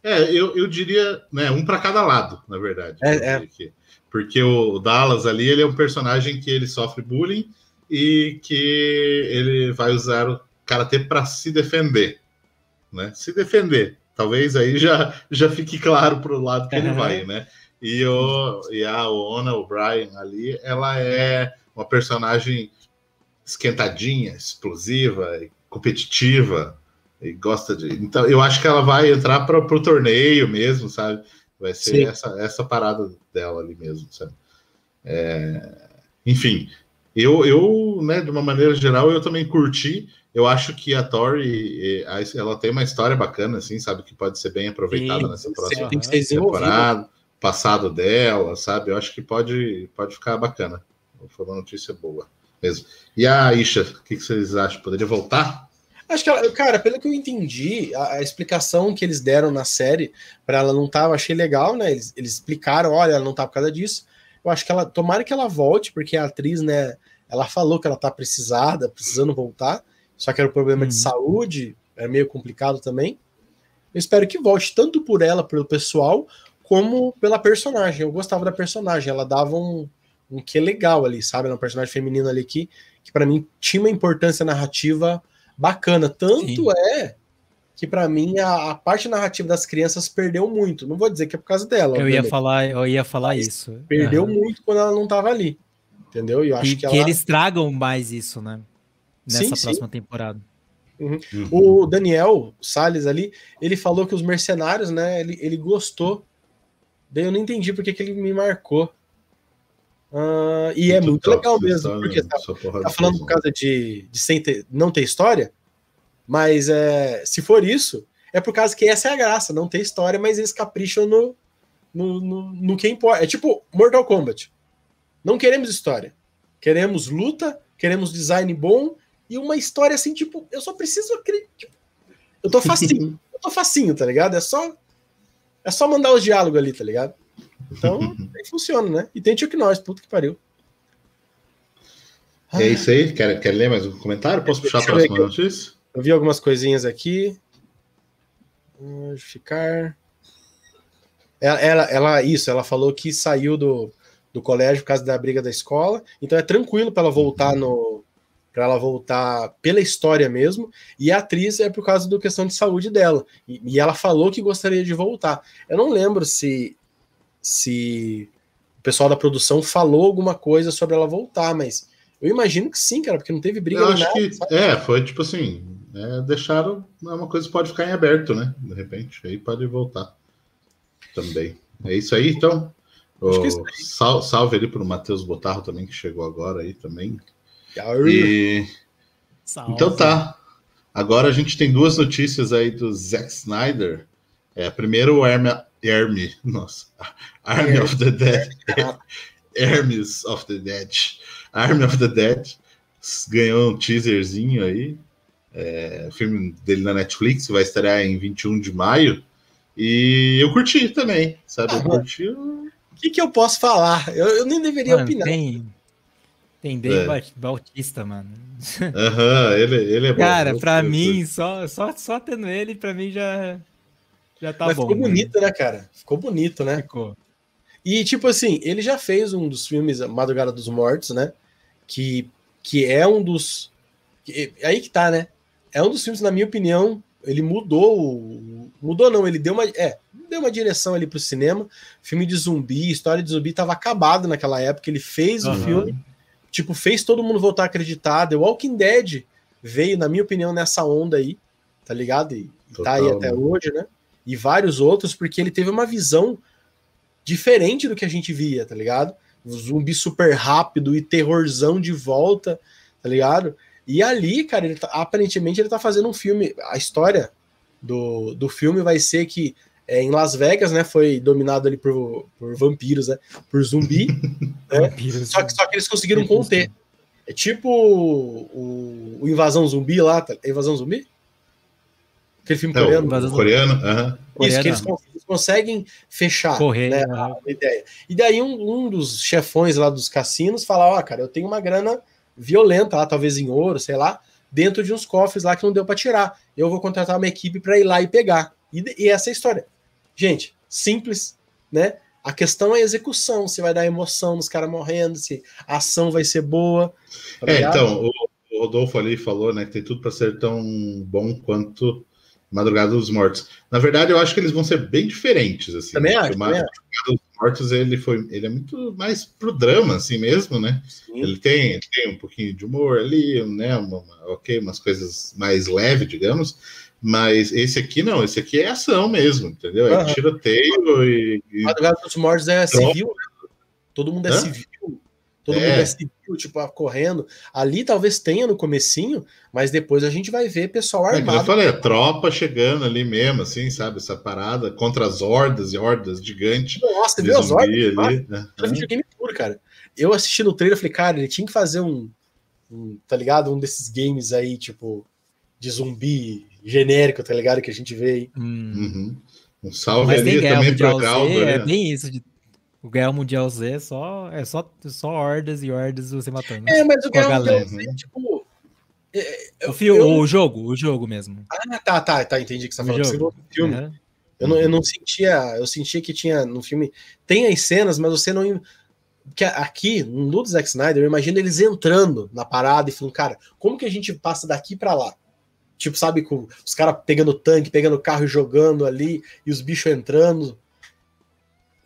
é, eu, eu diria, né, um para cada lado, na verdade. É, é. Porque, porque o Dallas ali, ele é um personagem que ele sofre bullying e que ele vai usar o karatê para se defender, né? Se defender. Talvez aí já, já fique claro para o lado que ele vai, né? E, o, e a Ona O'Brien ali, ela é uma personagem esquentadinha, explosiva, competitiva, e gosta de. Então, eu acho que ela vai entrar para o torneio mesmo, sabe? Vai ser essa, essa parada dela ali mesmo, sabe? É... Enfim, eu, eu, né, de uma maneira geral, eu também curti. Eu acho que a Tori, ela tem uma história bacana, assim, sabe? Que pode ser bem aproveitada Sim, nessa próxima temporada. Passado dela, sabe? Eu acho que pode, pode ficar bacana. Foi uma notícia boa mesmo. E a Isha, o que, que vocês acham? Poderia voltar? Acho que ela, cara, pelo que eu entendi, a, a explicação que eles deram na série para ela não estar, eu achei legal, né? Eles, eles explicaram, olha, ela não tá por causa disso. Eu acho que ela, tomara que ela volte, porque a atriz, né, ela falou que ela tá precisada, precisando voltar, só que era um problema uhum. de saúde, é meio complicado também. Eu espero que volte, tanto por ela, pelo pessoal, como pela personagem. Eu gostava da personagem, ela dava um, um que legal ali, sabe? Ela é um personagem feminino ali que, que para mim tinha uma importância narrativa bacana. Tanto Sim. é que para mim a, a, parte narrativa das crianças perdeu muito. Não vou dizer que é por causa dela. Eu ia falar, eu ia falar isso. Perdeu uhum. muito quando ela não estava ali. Entendeu? E eu acho que, que, que ela... eles tragam mais isso, né? Nessa sim, próxima sim. temporada. Uhum. Uhum. O Daniel Salles ali, ele falou que os mercenários, né? Ele, ele gostou. Daí eu não entendi porque que ele me marcou. Uh, e é muito legal mesmo, porque tá, tá falando por causa de, de sem ter, não ter história, mas é, se for isso, é por causa que essa é a graça, não ter história, mas eles capricham no, no, no, no que importa. É tipo Mortal Kombat. Não queremos história. Queremos luta, queremos design bom e uma história assim, tipo, eu só preciso. Tipo, eu tô facinho, eu tô facinho, tá ligado? É só. É só mandar os diálogos ali, tá ligado? Então, aí funciona, né? E tem Chuck Norris, puta que pariu. É isso aí. Quer, quer ler mais um comentário? Posso puxar a próxima notícia? Eu vi algumas coisinhas aqui. Ficar. Ela, ela, ela, isso, ela falou que saiu do, do colégio por causa da briga da escola. Então é tranquilo para ela voltar no. Para ela voltar pela história mesmo. E a atriz é por causa da questão de saúde dela. E, e ela falou que gostaria de voltar. Eu não lembro se se o pessoal da produção falou alguma coisa sobre ela voltar, mas eu imagino que sim, cara, porque não teve briga. Eu acho nada, que sabe? é, foi tipo assim, é, deixaram é uma coisa que pode ficar em aberto, né? De repente, aí pode voltar também. É isso aí, então. Sal, salve ali para o Matheus Botarro também, que chegou agora aí também. E... Então tá. Agora a gente tem duas notícias aí do Zack Snyder. É, primeiro o Hermes, Hermes, nossa, Army of the Dead, Hermes of the Dead, Army of the Dead, ganhou um teaserzinho aí, é, filme dele na Netflix, vai estrear em 21 de maio, e eu curti também, sabe, eu curti... O que, que eu posso falar? Eu, eu nem deveria mano, opinar. Tem, tem Dave é. Bautista, mano. Aham, uhum, ele, ele é bom. Cara, pra mim, só, só, só tendo ele, pra mim já já tá Mas bom. Ficou né? bonito, né, cara? Ficou bonito, né? Ficou. E, tipo assim, ele já fez um dos filmes Madrugada dos Mortos, né? Que, que é um dos. Que, aí que tá, né? É um dos filmes, na minha opinião, ele mudou. Mudou, não, ele deu uma. É, deu uma direção ali pro cinema. Filme de zumbi, história de zumbi tava acabado naquela época. Ele fez uhum. o filme, tipo, fez todo mundo voltar a acreditar. The Walking Dead veio, na minha opinião, nessa onda aí, tá ligado? E, e tá aí até hoje, né? e vários outros, porque ele teve uma visão diferente do que a gente via, tá ligado? Um zumbi super rápido e terrorzão de volta, tá ligado? E ali, cara, ele tá, aparentemente ele tá fazendo um filme. A história do, do filme vai ser que é, em Las Vegas, né? Foi dominado ali por, por vampiros, né? Por zumbi. né? Só, que, só que eles conseguiram conter. É tipo o, o Invasão Zumbi lá. Tá? É Invasão Zumbi? Aquele filme É, o coreano. coreano, aham. Isso, que eles, Coreano. eles conseguem fechar Correr. né, a ideia. E daí um, um dos chefões lá dos cassinos fala, ó, cara, eu tenho uma grana violenta lá, talvez em ouro, sei lá, dentro de uns cofres lá que não deu pra tirar. Eu vou contratar uma equipe pra ir lá e pegar. E, e essa é a história. Gente, simples, né? A questão é a execução, se vai dar emoção nos caras morrendo, se a ação vai ser boa. tá É, então, o o Rodolfo ali falou, né, que tem tudo para ser tão bom quanto Madrugada dos Mortos. Na verdade, eu acho que eles vão ser bem diferentes, assim. Também né? acho, Madrugada dos Mortos, ele foi, ele é muito mais pro drama, assim mesmo, né? Sim. Ele tem, ele tem um pouquinho de humor ali, né? Uma, uma- ok, umas coisas mais leves, digamos. Mas esse aqui não, esse aqui é ação mesmo, entendeu? É tiroteio e, e Madrugada dos Mortos é civil, né? Todo mundo é Hã? civil. Todo É. mundo é civil, tipo, ah, correndo. Ali talvez tenha no comecinho, mas depois a gente vai ver pessoal É, que eu armado. falei, a tropa chegando ali mesmo, assim, sabe? Essa parada contra as hordas e hordas gigantes Nossa, viu as ordens? ali. né? É videogame puro, cara. Eu assisti no trailer e falei, cara, ele tinha que fazer um, um, tá ligado? Um desses games aí, tipo, de zumbi genérico, tá ligado? Que a gente vê aí. Hum. Uhum. Um salve Mas ali também Mundial pro Z, Galdo. é né? bem isso. De... O Guerra Mundial Z é só, é só, só hordas e hordas você matando. É, mas o Guerra Mundial galera. Z, tipo. é, o, eu- fio, eu- o jogo, o jogo mesmo. Ah, tá, tá, tá, entendi o que você tá O falando. Jogo. filme. Aham. Eu não, eu não sentia, eu sentia que tinha no filme. Tem as cenas, mas você não. Que aqui, no do Zack Snyder, eu imagino eles entrando na parada e falando, cara, como que a gente passa daqui pra lá? Tipo, sabe, com os caras pegando tanque, pegando carro e jogando ali, e os bichos entrando.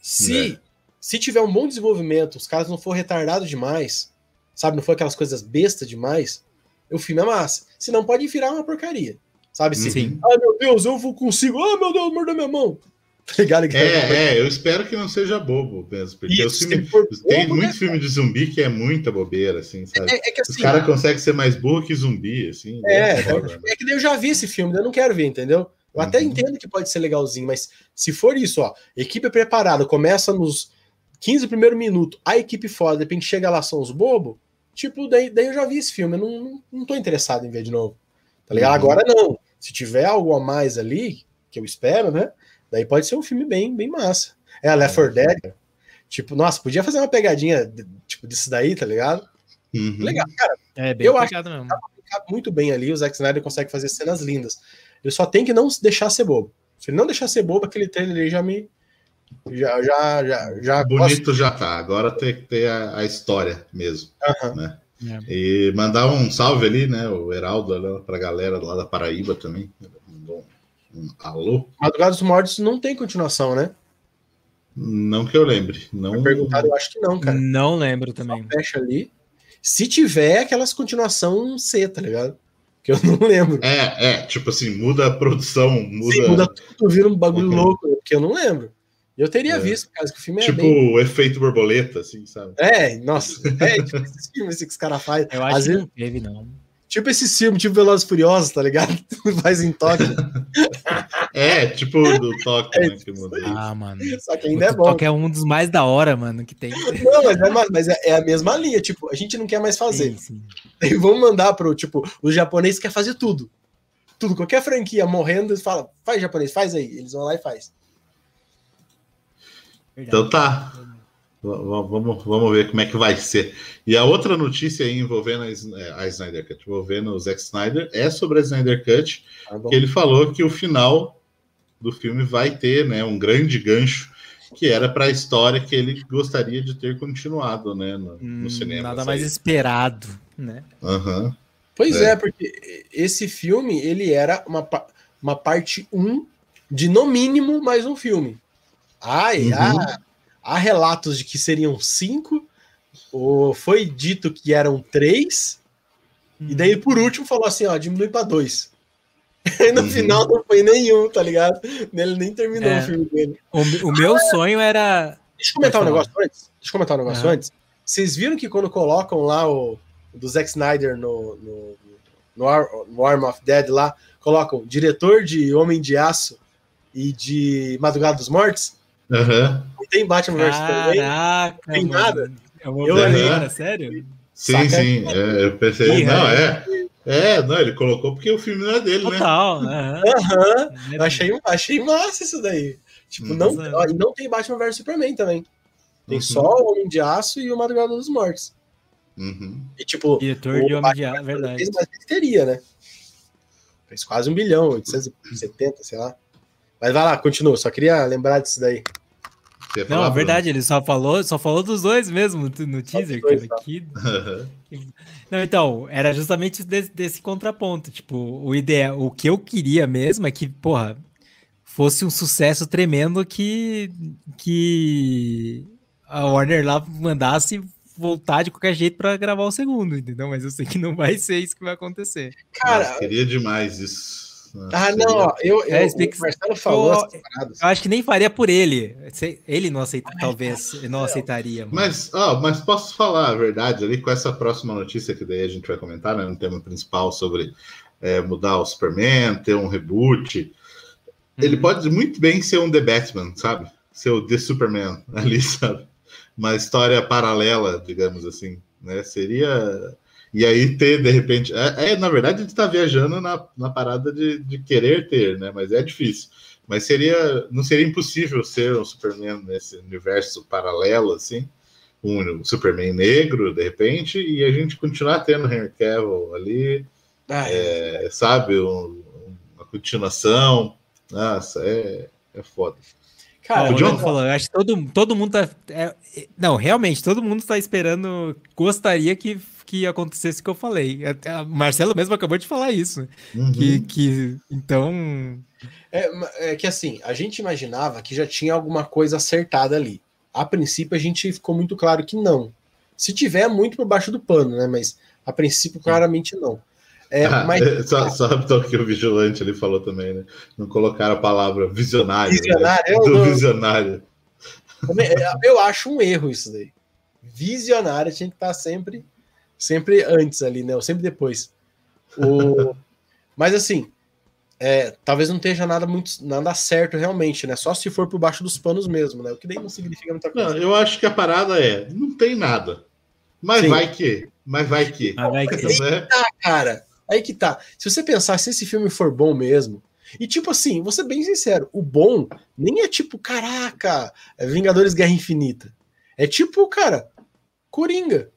Se, É. se tiver um bom desenvolvimento, os caras não for retardado demais, sabe, não for aquelas coisas bestas demais, o filme é massa. Se não, pode virar uma porcaria. Sabe, se, Sim. ah, meu Deus, eu vou consigo. Ah, meu Deus, mordeu minha mão. Tá ligado? É, é, eu espero que não seja bobo mesmo, porque Isso, os se for tem bobo, muito né? filme de zumbi que é muita bobeira, assim, sabe? É, é que Os assim, caras conseguem ser mais burro que zumbi, assim. é, foda, né? é que daí eu já vi esse filme, eu não quero ver, entendeu? Eu até Uhum. entendo que pode ser legalzinho, mas se for isso, ó, equipe preparada, começa nos 15 primeiros minutos, a equipe foda, de repente chega lá, são os bobos, tipo, daí, daí eu já vi esse filme, eu não, não, não tô interessado em ver de novo, tá ligado? Uhum. Agora não, se tiver algo a mais ali, que eu espero, né, daí pode ser um filme bem, bem massa. É a Left 4 Dead, tipo, nossa, podia fazer uma pegadinha, de- tipo, disso daí, tá ligado? Uhum. Legal, cara, É bem Eu acho pegado mesmo. muito bem ali, o Zack Snyder consegue fazer cenas lindas. Ele só tem que não deixar ser bobo. Se ele não deixar ser bobo, aquele trailer aí já me. Já, já, já, já Bonito já tá, agora tem que ter a, a história mesmo. Aham. É. E mandar um salve ali, né? O Heraldo lá, pra galera lá da Paraíba também. Alô. Madrugada dos Mortos não tem continuação, né? Não que eu lembre. Não... Perguntado, eu acho que não, cara. Não lembro também. Fecha ali. Se tiver, aquelas continuação C, tá ligado? Que eu não lembro. É, é, tipo assim, muda a produção, muda. Se muda tudo, vira um bagulho Uhum. louco, porque eu não lembro. Eu teria É. visto, caso que o filme é tipo bem. o efeito borboleta, assim, sabe? É, nossa. É, tipo esses filmes que os caras fazem. Eu acho Às que vezes, não teve, não. Tipo esses filmes, tipo Velozes e Furiosos, tá ligado? Faz em toque. É, tipo do toque, né? Que muda isso. Ah, mano. Só que O ainda é bom. TikTok é um dos mais da hora, mano, que tem. Não, mas, é, ma- mas é, é a mesma linha, tipo, a gente não quer mais fazer. Sim, sim. Vamos mandar pro, tipo, os japoneses querem fazer tudo. Tudo, qualquer franquia morrendo, eles falam, faz japonês, faz aí. Eles vão lá e faz. Verdade. Então tá. Vamos, vamos ver como é que vai ser. E a outra notícia aí envolvendo a, Sn- a Snyder Cut, envolvendo o Zack Snyder, é sobre a Snyder Cut, bom? que ele falou que o final do filme vai ter né, um grande gancho, que era para a história que ele gostaria de ter continuado né, no, no Hum, cinema. Nada mais esperado, né? Aham. Pois É. é. porque esse filme, ele era uma, uma parte 1 de, no mínimo, mais um filme. Ai, Uhum. há, há relatos de que seriam cinco, ou foi dito que eram três, e daí, por último, falou assim, ó, diminui pra dois. E no Uhum. final não foi nenhum, tá ligado? Ele nem terminou É. o filme dele. O, o meu sonho era. Deixa eu comentar um negócio antes. Deixa eu comentar um negócio antes. Vocês viram que quando colocam lá o do Zack Snyder no, no, no, Ar, no Arm of Dead lá, colocam diretor de Homem de Aço e de Madrugada dos Mortos? Aham. Não tem Batman vs Superman? Caraca, Tem mano. nada? É uma Eu olhei. cara, sério? Sim, Saca? sim. é, eu pensei. Ih, não, é. é. É, não, ele colocou porque o filme não é dele, Total, né? Aham. Uhum. Achei, achei massa isso daí. Tipo, Hum, não, Exato. ó, e não tem Batman vs Superman também. Tem Uhum. só o Homem de Aço e o Madrugada dos Mortos. Uhum. E tipo, Diretor o de Homem de Aço, verdade. fez mais teria, né? Fez quase um bilhão, 870, sei lá. Mas vai lá, continua. Só queria lembrar disso daí. Não, é verdade, ele só falou, só falou dos dois mesmo no, teaser, dois, cara. tá. Que-? Não, então, era justamente desse, desse contraponto. Tipo, o ideal, o que eu queria mesmo é que, porra, fosse um sucesso tremendo que, que a Warner lá mandasse voltar de qualquer jeito pra gravar o segundo, entendeu? Mas eu sei que não vai ser isso que vai acontecer. Cara, Nossa, queria demais isso. Ah, seria- não, ó, eu, eu, É, o Marcelo falou Eu-. Eu acho que nem faria por ele. Ele não aceita, talvez, ele não aceitaria. Mas, ó, mas posso falar a verdade ali com essa próxima notícia que daí a gente vai comentar, né, no tema principal sobre é, mudar o Superman, ter um reboot. Ele Uhum. pode muito bem ser um The Batman, sabe? Ser o The Superman ali, sabe? Uma história paralela, digamos assim, né? Seria. E aí ter, de repente. É, é, na verdade, a gente está viajando na, na parada de, de querer ter, né? Mas é difícil. Mas seria. Não seria impossível ser um Superman nesse universo paralelo, assim. Um Superman negro, de repente, e a gente continuar tendo Henry Cavill ali, Ah, é, sabe? Um- uma continuação. Nossa, é, é foda. Cara, Ó, o Podia- Leandro falou, eu acho que todo, todo mundo tá. é, é, não, realmente, todo mundo tá esperando. Gostaria que, que acontecesse o que eu falei. Até a- O Marcelo mesmo acabou de falar isso. Uhum. Que, que, então. É, é que assim, a gente imaginava que já tinha alguma coisa acertada ali. A princípio, a gente ficou muito claro que não. Se tiver, é muito por baixo do pano, né? Mas a princípio, claramente não. É, Ah, mas é, só, só então, que o vigilante ele falou também, né? Não colocaram a palavra visionário. né? Visionário, eu Do não- visionário. é, eu acho um erro isso daí. Visionário tinha que estar sempre, sempre antes ali, né? Ou sempre depois. O... Mas assim, é, talvez não esteja nada muito nada certo realmente, né? Só se for por baixo dos panos mesmo, né? O que daí não significa muita Não, coisa. eu acho que a parada é, não tem nada. Mas Sim. vai que, mas vai que. Ah, vai que- Né? cara, aí que tá. Se você pensar, se esse filme for bom mesmo, e tipo assim, vou ser bem sincero, o bom nem é tipo, caraca, é Vingadores Guerra Infinita. É tipo, cara, Coringa.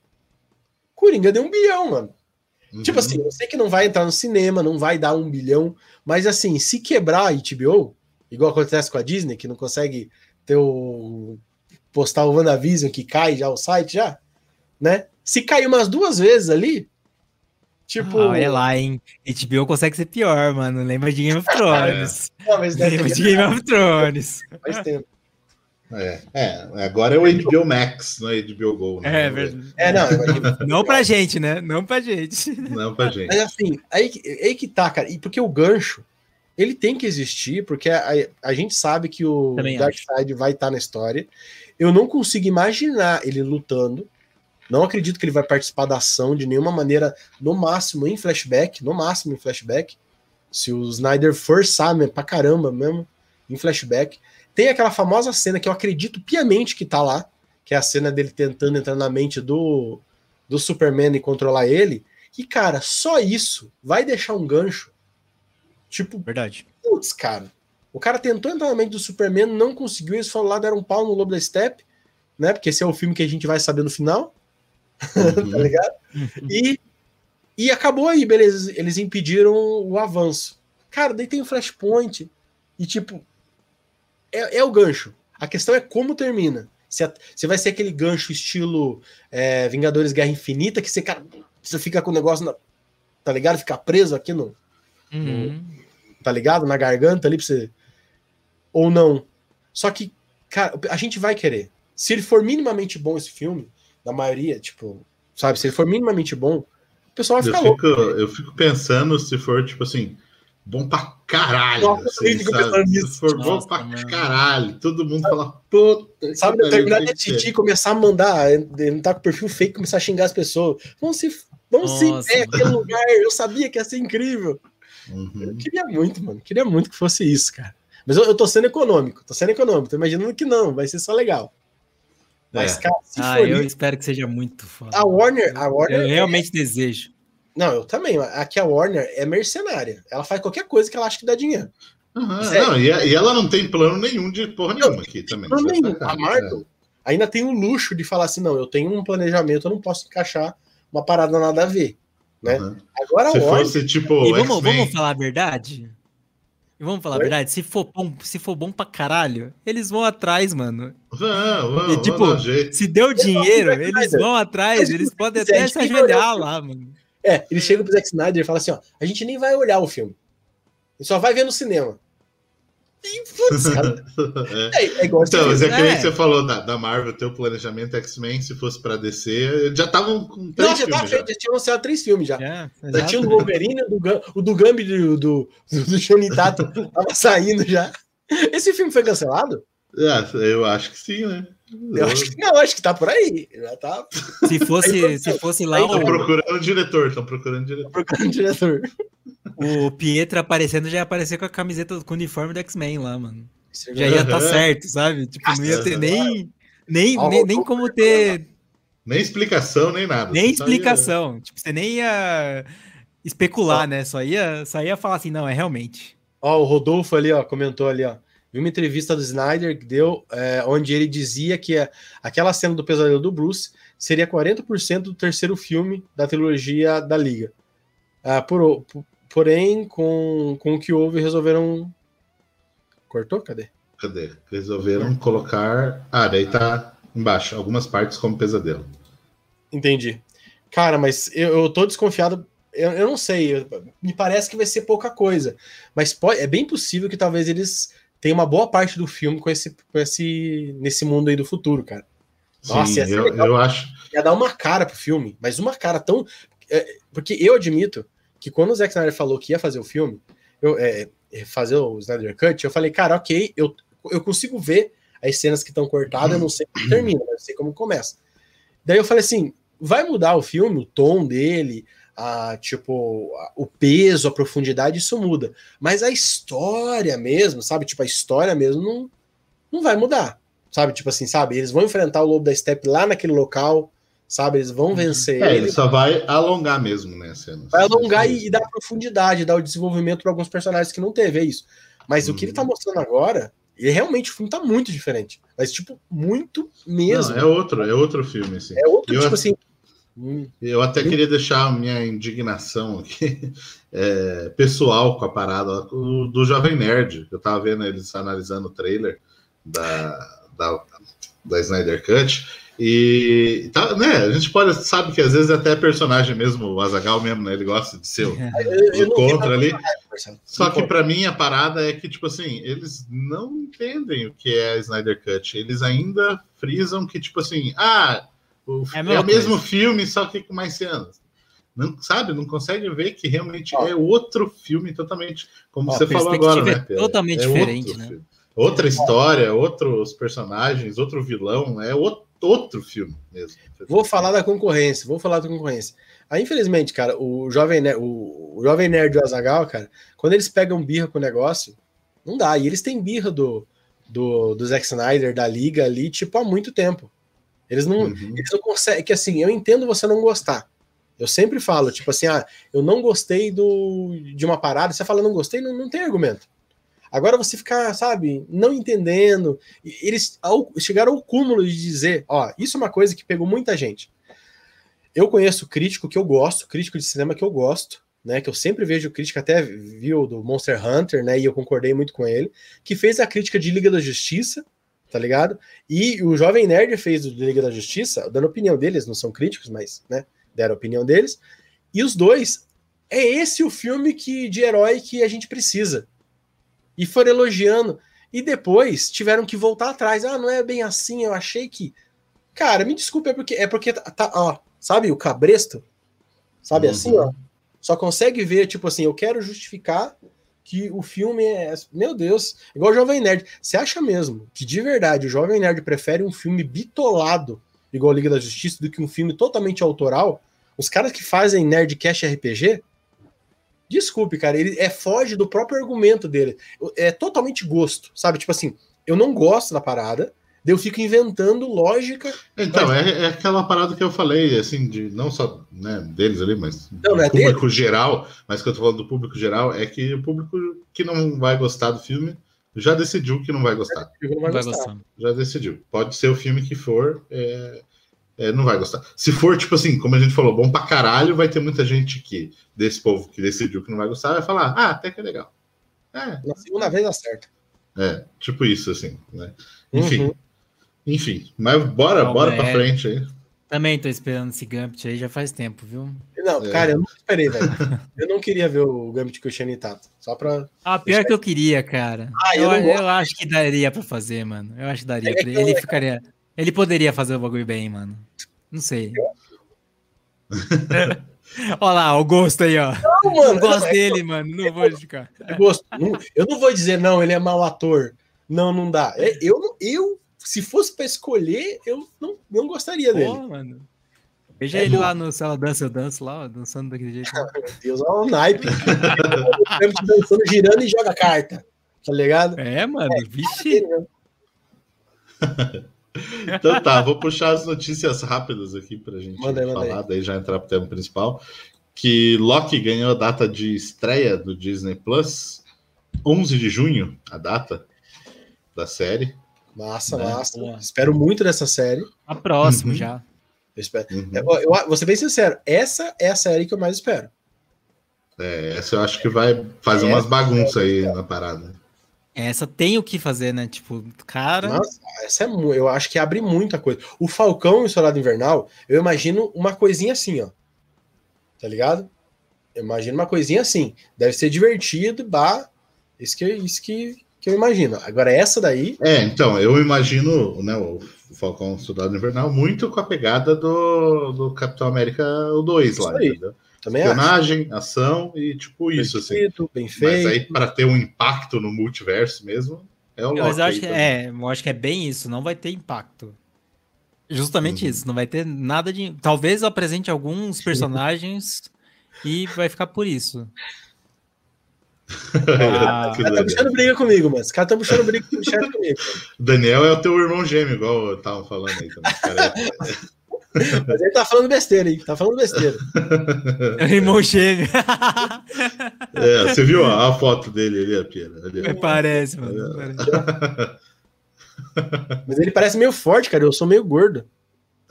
Coringa deu um bilhão, mano. Tipo Uhum. assim, eu sei que não vai entrar no cinema, não vai dar um bilhão, mas assim, se quebrar a HBO, igual acontece com a Disney, que não consegue ter o. postar o WandaVision que cai já o site já, né? Se cair umas duas vezes ali, tipo. Ah, olha lá, hein? HBO consegue ser pior, mano. Lembra de Game of Thrones. Não, mas deve Lembra de Game of Thrones. faz tempo. É, é, agora é o HBO Max, não é HBO Go. né? É verdade. É, não. Não pra gente, né? Não pra gente. Não pra gente. Mas assim, aí, que- aí que tá, cara. E porque o gancho, ele tem que existir, porque a, a gente sabe que o Também Darkseid vai estar na história. Eu não consigo imaginar ele lutando. Não acredito que ele vai participar da ação de nenhuma maneira, no máximo em flashback, no máximo em flashback. Se o Snyder forçar mesmo, pra caramba mesmo, em flashback. Tem aquela famosa cena que eu acredito piamente que tá lá, que é a cena dele tentando entrar na mente do, do Superman e controlar ele. E, cara, só isso vai deixar um gancho. Tipo, Verdade. putz, cara. O cara tentou entrar na mente do Superman, não conseguiu, eles foram lá, deram um pau no Lobo da Steppe, né? Porque esse é o filme que a gente vai saber no final, tá Uhum. ligado? E, e acabou aí, beleza. Eles impediram o avanço. Cara, daí tem o Flashpoint. E tipo, é, é o gancho. A questão é como termina. Se, a- se vai ser aquele gancho estilo é, Vingadores Guerra Infinita, que você, cara, você fica com o negócio, na, tá ligado? Ficar preso aqui no, Uhum. tá ligado? Na garganta ali pra você. Ou não. Só que, cara, a gente vai querer. Se ele for minimamente bom esse filme, na maioria, tipo, sabe, se ele for minimamente bom, o pessoal vai Eu ficar louco. fico, eu fico pensando se for, tipo assim, bom pra caralho. Nossa, assim, sabe? for bom Nossa, pra mano. caralho, todo mundo fala, puta. Sabe, eu terminar de assistir e começar a mandar, ele tá com perfil fake, começar a xingar as pessoas. Vamos se, vamos se ver aquele lugar, eu sabia que ia ser incrível. Uhum. Eu queria muito, mano, queria muito que fosse isso, cara. Mas eu, eu tô sendo econômico, tô sendo econômico, tô imaginando que não, vai ser só legal. Mas, É. cara, se Ah, for eu isso, espero que seja muito foda. a Warner, a Warner Eu realmente desejo. Não, eu também. Aqui a Warner é mercenária. Ela faz qualquer coisa que ela acha que dá dinheiro. Uhum, não, e, e, ela não tem plano nenhum de porra nenhuma não, aqui também. Nenhum. A Marvel é. ainda tem o luxo de falar assim: não, eu tenho um planejamento, eu não posso encaixar uma parada nada a ver. Né? Uhum. Agora Se Warner, fosse tipo. E vamos, vamos falar a verdade? E vamos falar Oi? a verdade, se for, bom, se for bom pra caralho, eles vão atrás, mano. Vão, vão, e, tipo, se deu dinheiro, eles vão atrás, eles podem até se ajoelhar lá, mano. É, eles chegam pro Zack Snyder e falam assim, ó, a gente nem vai olhar o filme. A gente só vai ver no cinema. Putz, é. É, é igual então, mas é que é. você falou da, da Marvel, teu planejamento X-Men, se fosse pra descer, já estavam com três Não, já tava feito, já tinha anunciado três filmes já. É, já tinha o Wolverine, o do, o do Gambi do, do, do, do Johnny Tato tava saindo já. Esse filme foi cancelado? É, eu acho que sim, né? Eu acho que não, acho que tá por aí. Já tá... Se fosse, se fosse lá. Estão procurando o diretor, estão procurando o diretor. procurando o diretor. O Pietro aparecendo já ia aparecer com a camiseta com o uniforme do X-Men lá, mano. Já ia estar tá certo, sabe? Tipo, não ia ter nem, nem, nem, nem como ter. Nem explicação, nem nada. Nem explicação. Ia... Tipo, você nem ia especular, né? Só ia, só ia falar assim, não, é realmente. Ó, o Rodolfo ali, ó, comentou ali, ó. Vi uma entrevista do Snyder que deu, é, onde ele dizia que a, aquela cena do pesadelo do Bruce seria 40% do terceiro filme da trilogia da Liga. Ah, por, por, porém, com, com o que houve, resolveram. Cortou? Cadê? Cadê? Resolveram colocar. Ah, daí tá embaixo, algumas partes como pesadelo. Entendi. Cara, mas eu, eu tô desconfiado. Eu, eu não sei, eu, me parece que vai ser pouca coisa. Mas pode, é bem possível que talvez eles tem uma boa parte do filme com esse, com esse nesse mundo aí do futuro, cara. Nossa, Sim, ia eu, legal. eu acho. Ia dar uma cara pro filme, mas uma cara tão. É, porque eu admito que quando o Zack Snyder falou que ia fazer o filme, eu, é, fazer o Snyder Cut, eu falei, cara, ok, eu, eu consigo ver as cenas que estão cortadas, eu não sei como termina, eu sei como começa. Daí eu falei assim: vai mudar o filme, o tom dele, a, tipo, a, o peso, a profundidade, isso muda. Mas a história mesmo, sabe? Tipo, a história mesmo não, não vai mudar. Sabe? Tipo assim, sabe? Eles vão enfrentar o Lobo da Steppe lá naquele local, sabe? Eles vão uhum. vencer. É, ele só vai alongar mesmo, né? Cena. Vai alongar e, e, dar profundidade, dar o desenvolvimento para alguns personagens que não teve, é isso. Mas uhum. o que ele tá uhum. mostrando agora, ele realmente o filme tá muito diferente. Mas, tipo, muito mesmo. Não, é outro, é outro filme, assim. É outro, eu tipo assim eu até queria deixar a minha indignação aqui, é, pessoal com a parada do, do Jovem Nerd. Eu tava vendo eles analisando o trailer da, da, da Snyder Cut. E tá, né, a gente pode, sabe que às vezes até personagem mesmo, o Azagal mesmo, né, ele gosta de ser o, o contra ali. Só que para mim a parada é que, tipo assim, eles não entendem o que é a Snyder Cut. Eles ainda frisam que, tipo assim, ah, o, é, é o mesmo filme, só que com mais cenas. Não, sabe, não consegue ver que realmente é outro filme totalmente, como Ó, você falou agora, né? É totalmente é diferente, né? Filme. Outra história, outros personagens, outro vilão, é outro, outro filme mesmo. Vou falar da concorrência, vou falar da concorrência. Aí, infelizmente, cara, o Jovem Nerd, o, o Jovem Nerd do Azagal, cara, quando eles pegam birra com o negócio, não dá. E eles têm birra do, do, do Zack Snyder, da Liga ali, tipo, há muito tempo. Eles não, uhum. eles não conseguem. Que assim, eu entendo você não gostar. Eu sempre falo, tipo assim, ah, eu não gostei do, de uma parada, você fala não gostei, não, não tem argumento. Agora você ficar, sabe, não entendendo. Eles ao, chegaram ao cúmulo de dizer, ó, isso é uma coisa que pegou muita gente. Eu conheço crítico que eu gosto, crítico de cinema que eu gosto, né? Que eu sempre vejo crítica, até viu do Monster Hunter, né? E eu concordei muito com ele, que fez a crítica de Liga da Justiça, tá ligado? E o Jovem Nerd fez o Liga da Justiça, dando opinião deles, não são críticos, mas, né, deram a opinião deles. E os dois, é esse o filme que de herói que a gente precisa. E foram elogiando. E depois tiveram que voltar atrás. Ah, não é bem assim, eu achei que. Cara, me desculpe, é porque, é porque tá, tá ó, sabe o cabresto? Sabe uhum. assim, ó? Só consegue ver, tipo assim, eu quero justificar que o filme é. Meu Deus, igual o Jovem Nerd. Você acha mesmo que de verdade o Jovem Nerd prefere um filme bitolado, igual Liga da Justiça, do que um filme totalmente autoral? Os caras que fazem Nerdcast RPG, desculpe, cara, ele é foge do próprio argumento dele. É totalmente gosto, sabe? Tipo assim, eu não gosto da parada, eu fico inventando lógica. Então, mas... é, é, aquela parada que eu falei, assim, de não só né, deles ali, mas não, do é público geral, mas que eu tô falando do público geral, é que o público que não vai gostar do filme já decidiu que não vai gostar. Não vai, vai gostar. Já decidiu. Pode ser o filme que for, é, é, não vai gostar. Se for, tipo assim, como a gente falou, bom pra caralho, vai ter muita gente que, desse povo que decidiu que não vai gostar, vai falar, ah, até que é legal. É. Na segunda vez acerta. É, tipo isso, assim, né? Enfim. Uhum. Enfim, mas bora, Não, bora é... pra frente aí. Também tô esperando esse Gambit aí já faz tempo, viu? Não, é. cara, eu não esperei, velho. eu não queria ver o Gambit com o Shane Tato. Só pra. Ah, pior que eu queria, cara. Ah, eu, eu, eu, acho que daria pra fazer, mano. Eu acho que daria. É pra... Ele ficaria. Ele poderia fazer o bagulho bem, mano. Não sei. Olha lá, o gosto aí, ó. Não, mano. Eu gosto é dele, mano. Não vou ficar. Eu, gosto. eu não vou dizer, não, ele é mau ator. Não, não dá. Eu, eu se fosse para escolher, eu não, não gostaria dele. Pô, mano. Veja é ele bom. lá no Céu Dança, eu danço lá, dançando daquele jeito. Meu Deus, olha o naipe. dançando, girando e joga carta. Tá ligado? É, mano, é, vixe. então tá, vou puxar as notícias rápidas aqui pra gente manda, falar, manda daí já entrar pro tema principal. Que Loki ganhou a data de estreia do Disney Plus, 11 de junho, a data da série. Massa, né? massa. Espero muito dessa série. A próxima uhum. já. Eu espero. Uhum. Eu, eu, vou ser bem sincero, essa é a série que eu mais espero. É, essa eu acho que vai fazer essa umas bagunças aí na parada. Essa tem o que fazer, né? Tipo, cara. Nossa, essa é eu acho que abre muita coisa. O Falcão e o Soldado Invernal, eu imagino uma coisinha assim, ó. Tá ligado? Eu imagino uma coisinha assim. Deve ser divertido, bah. Isso que, isso que, que eu imagino. Agora, essa daí. É, então, eu imagino né, o Falcão Soldado Invernal muito com a pegada do, do Capitão América 2 lá, aí. entendeu? Também Espionagem, acho. ação e tipo bem isso, assim. Bem feito. Mas aí, para ter um impacto no multiverso mesmo, é o Mas eu acho, que, é, eu acho que é bem isso, não vai ter impacto. Justamente uhum. isso, não vai ter nada de. Talvez eu apresente alguns personagens e vai ficar por isso. Ah, cara tá puxando briga comigo, mano. Esse cara tá puxando briga no chat comigo. Daniel é o teu irmão gêmeo, igual eu tava falando aí também. Cara. Mas ele tá falando besteira aí, tá falando besteira. É o irmão gêmeo. É, você viu a, a foto dele ali, a Pira? Ali, parece, mano. Parece. Mas ele parece meio forte, cara. Eu sou meio gordo.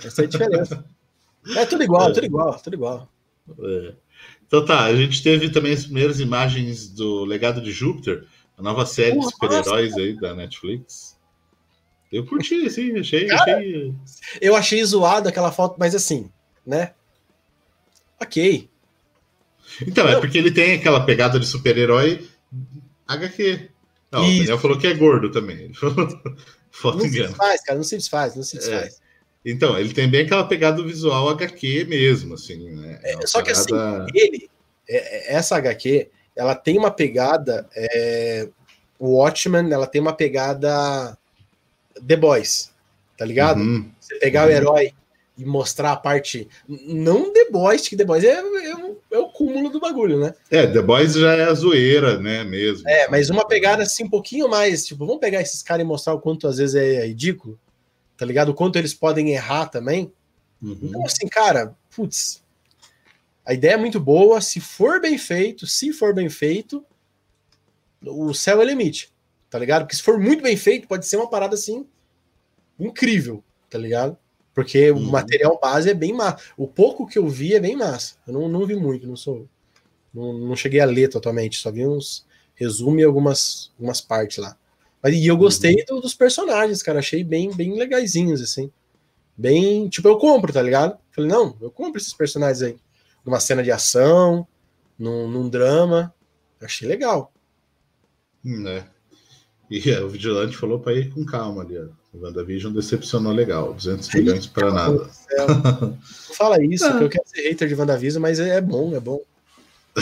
Essa é a diferença. É tudo igual, é. tudo igual, tudo igual. É. Então tá, a gente teve também as primeiras imagens do Legado de Júpiter, a nova série de super-heróis aí da Netflix. Eu curti, assim, achei, Cara, achei. Eu achei zoado aquela foto, mas assim, né? Ok. Então, é porque ele tem aquela pegada de super-herói HQ. Não, Isso. o Daniel falou que é gordo também. Ele falou, foto não engano. se desfaz, cara, não se desfaz, não se desfaz. É. Então, ele tem bem aquela pegada visual HQ mesmo, assim, né? É é, só que parada... assim, ele, é, é, essa HQ, ela tem uma pegada. É, o Watchmen, ela tem uma pegada The Boys, tá ligado? Uhum. Você pegar uhum. o herói e mostrar a parte. Não The Boys, que The Boys é, é, é, o cúmulo do bagulho, né? É, The Boys já é a zoeira, né? Mesmo. É, mas uma pegada assim um pouquinho mais. Tipo, vamos pegar esses caras e mostrar o quanto às vezes é ridículo tá ligado? O quanto eles podem errar também. Uhum. Então, assim, cara, putz, a ideia é muito boa. Se for bem feito, se for bem feito, o céu é limite, tá ligado? Porque se for muito bem feito, pode ser uma parada assim incrível, tá ligado? Porque uhum. o material base é bem massa. O pouco que eu vi é bem massa. Eu não, não vi muito, não sou. Não, não cheguei a ler totalmente, só vi uns resumo e algumas, algumas partes lá. Mas, e eu gostei uhum. do, dos personagens, cara. Achei bem, bem legaisinhos, assim. Bem. Tipo, eu compro, tá ligado? Falei, não, eu compro esses personagens aí. Numa cena de ação, num, num drama. Achei legal. Hum, é. E é, o Vigilante falou para ir com calma ali. O WandaVision decepcionou legal. 200 milhões para nada. Não fala isso, ah. que eu quero ser hater de WandaVision, mas é bom, é bom.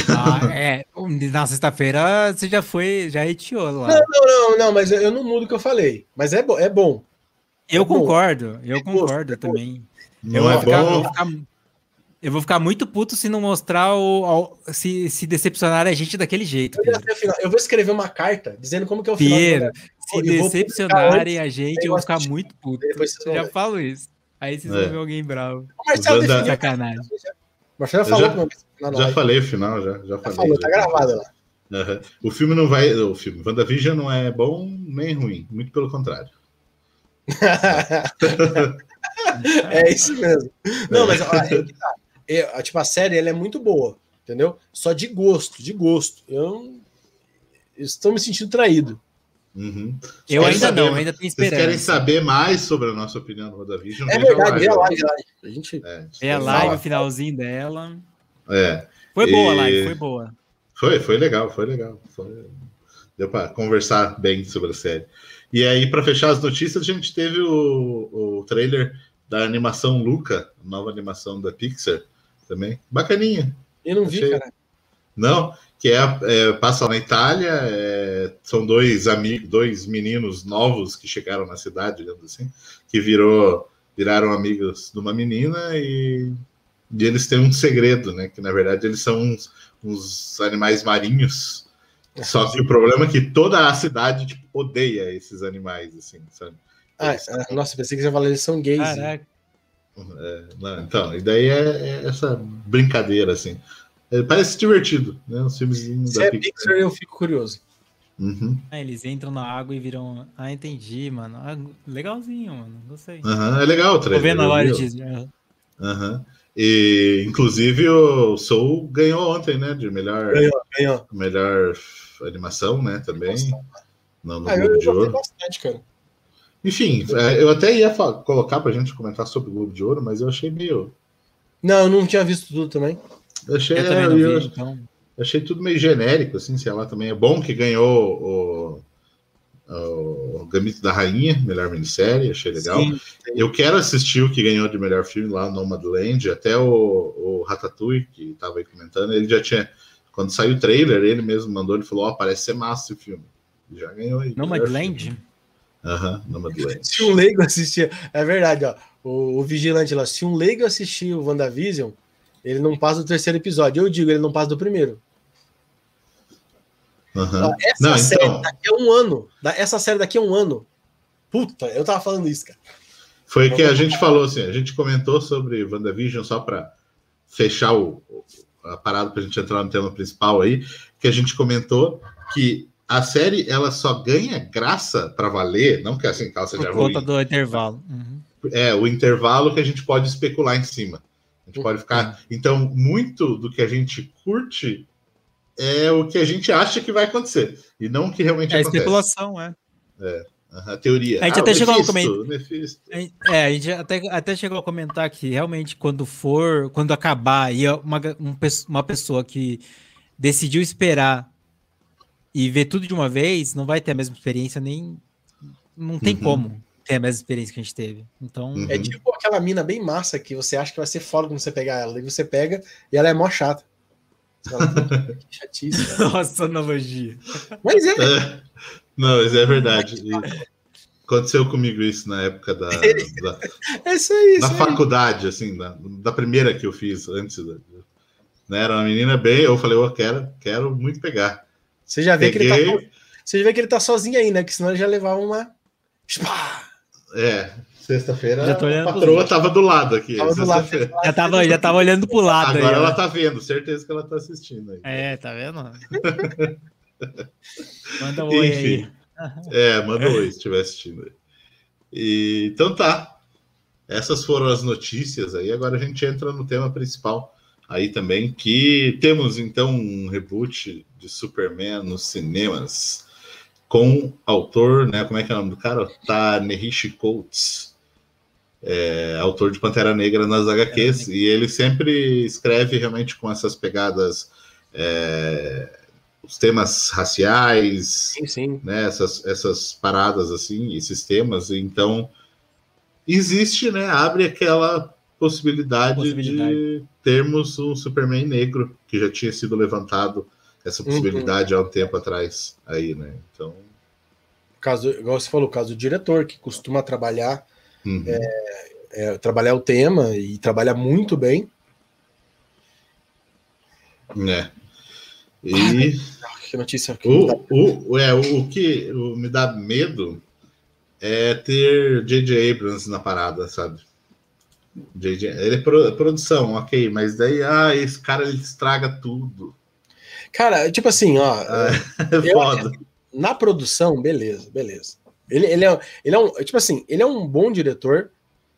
Ah, é. Na sexta-feira você já foi, já etiou lá. Não, não, não, não, mas eu não mudo o que eu falei. Mas é, bo é bom. Eu é concordo, bom. eu é concordo é também. eu, vou ficar, vou ficar, eu vou ficar muito puto se não mostrar o. se, se decepcionar a gente daquele jeito. Eu, eu vou escrever uma carta dizendo como que é o final. Piero, Se decepcionarem a gente, eu vou ficar muito puto. Já falo isso. Aí vocês É. vão ver alguém bravo. O Marcelo Wanda- definiu. Sacanagem. O Marcelo Eu falou já- pra mim na Já live. falei o final, já. Já Já falei. falou, tá já. gravado lá. Aham. O filme não vai. O filme WandaVision não é bom nem ruim, muito pelo contrário. é isso mesmo. Não, mas ó, é que tá. É, tipo, a série ela é muito boa, entendeu? Só de gosto, de gosto. Eu, não- eu estou me sentindo traído. Uhum. Eu ainda saber- não, ainda tenho Vocês querem esperança. saber mais sobre a nossa opinião do WandaVision? É verdade, é lá. live, é live. A gente. É, É a live, o finalzinho dela. É. Foi boa a E- live, foi boa. Foi, foi legal, foi legal. Foi- Deu para conversar bem sobre a série. E aí, para fechar as notícias, a gente teve o, o trailer da animação Luca, nova animação da Pixar também. Bacaninha. Eu não vi, Achei- cara. Não, que é, é, passa na Itália, é, são dois amigos, dois meninos novos que chegaram na cidade, digamos assim, que virou, viraram amigos de uma menina e, e eles têm um segredo, né? Que na verdade eles são uns, uns animais marinhos. Só que o problema é que toda a cidade tipo, odeia esses animais, assim, sabe? Ah, Eles- ah, nossa, pensei que você ia falar, eles são gays. Caraca. Não, então, e daí é, é essa brincadeira, assim. É, parece divertido, né? Os filmezinhos Se da é Pixar. Pixar, eu fico curioso. Uhum. Ah, eles entram na água e viram. Ah, entendi, mano. Ah, legalzinho, mano. Gostei. Aham, é legal o Tô trailer. vendo eu agora teaser. aham. Aham. E, inclusive, o Soul ganhou ontem, né? De melhor, Ganhou, ganhou. melhor animação, né? Também. No, no Ah, eu, Globo eu de Ouro. bastante, cara. Enfim, é, eu até ia colocar pra gente comentar sobre o Globo de Ouro, mas eu achei meio. Não, eu não tinha visto tudo também. Eu achei, Eu também eu vi, então. achei tudo meio genérico, assim, sei lá, também. É bom que ganhou o, o Gambito da Rainha, melhor minissérie, achei legal. Sim. Eu quero assistir o que ganhou de melhor filme lá, Nomadland, até o, o Ratatouille, que estava aí comentando, ele já tinha, quando saiu o trailer, ele mesmo mandou, ele falou, ó, parece ser massa esse filme. Já ganhou aí. Nomadland? Aham, Nomadland. Se um leigo assistir. É verdade, ó. O, o vigilante lá, se um leigo assistir o WandaVision, ele não passa do terceiro episódio. Eu digo, ele não passa do primeiro. Ó, essa Não, série então, daqui a um ano. da- Essa série daqui a um ano. Puta, eu tava falando isso, cara. foi que a gente falou assim, a gente comentou sobre WandaVision só para fechar o, o- a parada para a gente entrar no tema principal aí, que a gente comentou que a série ela só ganha graça para valer, não que assim seja Por ruim, conta do intervalo. Uhum. é o intervalo que a gente pode especular em cima. A gente pode ficar. Então, muito do que a gente curte é o que a gente acha que vai acontecer. E não o que realmente É acontece. especulação, é. Aham, A teoria. A gente Ah, até chegou a Mephisto, comentar- o Mephisto. É, a gente até, até chegou a comentar que realmente quando for, quando acabar e uma, um uma pessoa que decidiu esperar e ver tudo de uma vez, não vai ter a mesma experiência, nem. Não tem Uhum. como ter a mesma experiência que a gente teve. Então. Uhum. É tipo aquela mina bem massa que você acha que vai ser foda quando você pegar ela. E você pega e ela é mó chata. "Puta, que chatice. cara." Nossa, analogia. Mas é. É. Não, mas é verdade. E aconteceu comigo isso na época da, da, É isso aí. da Isso aí. faculdade, assim, da, da primeira que eu fiz antes. Da, né, era uma menina bem, eu falei, eu quero, quero muito pegar. Você já vê que ele tá. Peguei, Você já vê que ele tá sozinho aí, né? Que senão ele já levava uma. É, sexta-feira Já tô a patroa lados. tava do lado aqui. Tava do lado. Já tava, já tava olhando pro lado Agora aí. ela ó. tá vendo, certeza que ela tá assistindo aí. É, tá vendo? Manda um oi aí. É, manda um oi se estiver assistindo aí. E, então tá. Essas foram as notícias aí. Agora a gente entra no tema principal aí também, que temos então um reboot de Superman nos cinemas com autor, né? Como é que é o nome do cara? Ta-Nehisi Coates. É, autor de Pantera Negra nas HQs, e ele sempre escreve realmente com essas pegadas, é, os temas raciais, Sim, sim. né, essas, essas paradas assim, esses temas, então existe, né, abre aquela possibilidade, Possibilidade. de termos um Superman negro, que já tinha sido levantado essa possibilidade há um tempo atrás aí, né? Então, Caso, igual você falou, o caso do diretor, que costuma trabalhar, uhum. é, trabalhar o tema e trabalha muito bem. né? E Que notícia. que o, o, é, o que me dá medo é ter J.J. Abrams na parada, sabe? JJ, ele é pro- produção, ok, mas daí, ah, esse cara ele estraga tudo. Cara, tipo assim, ó, Ah, é Eu foda. na produção, beleza, beleza. Ele, ele, é, ele é um, tipo assim, ele é um bom diretor,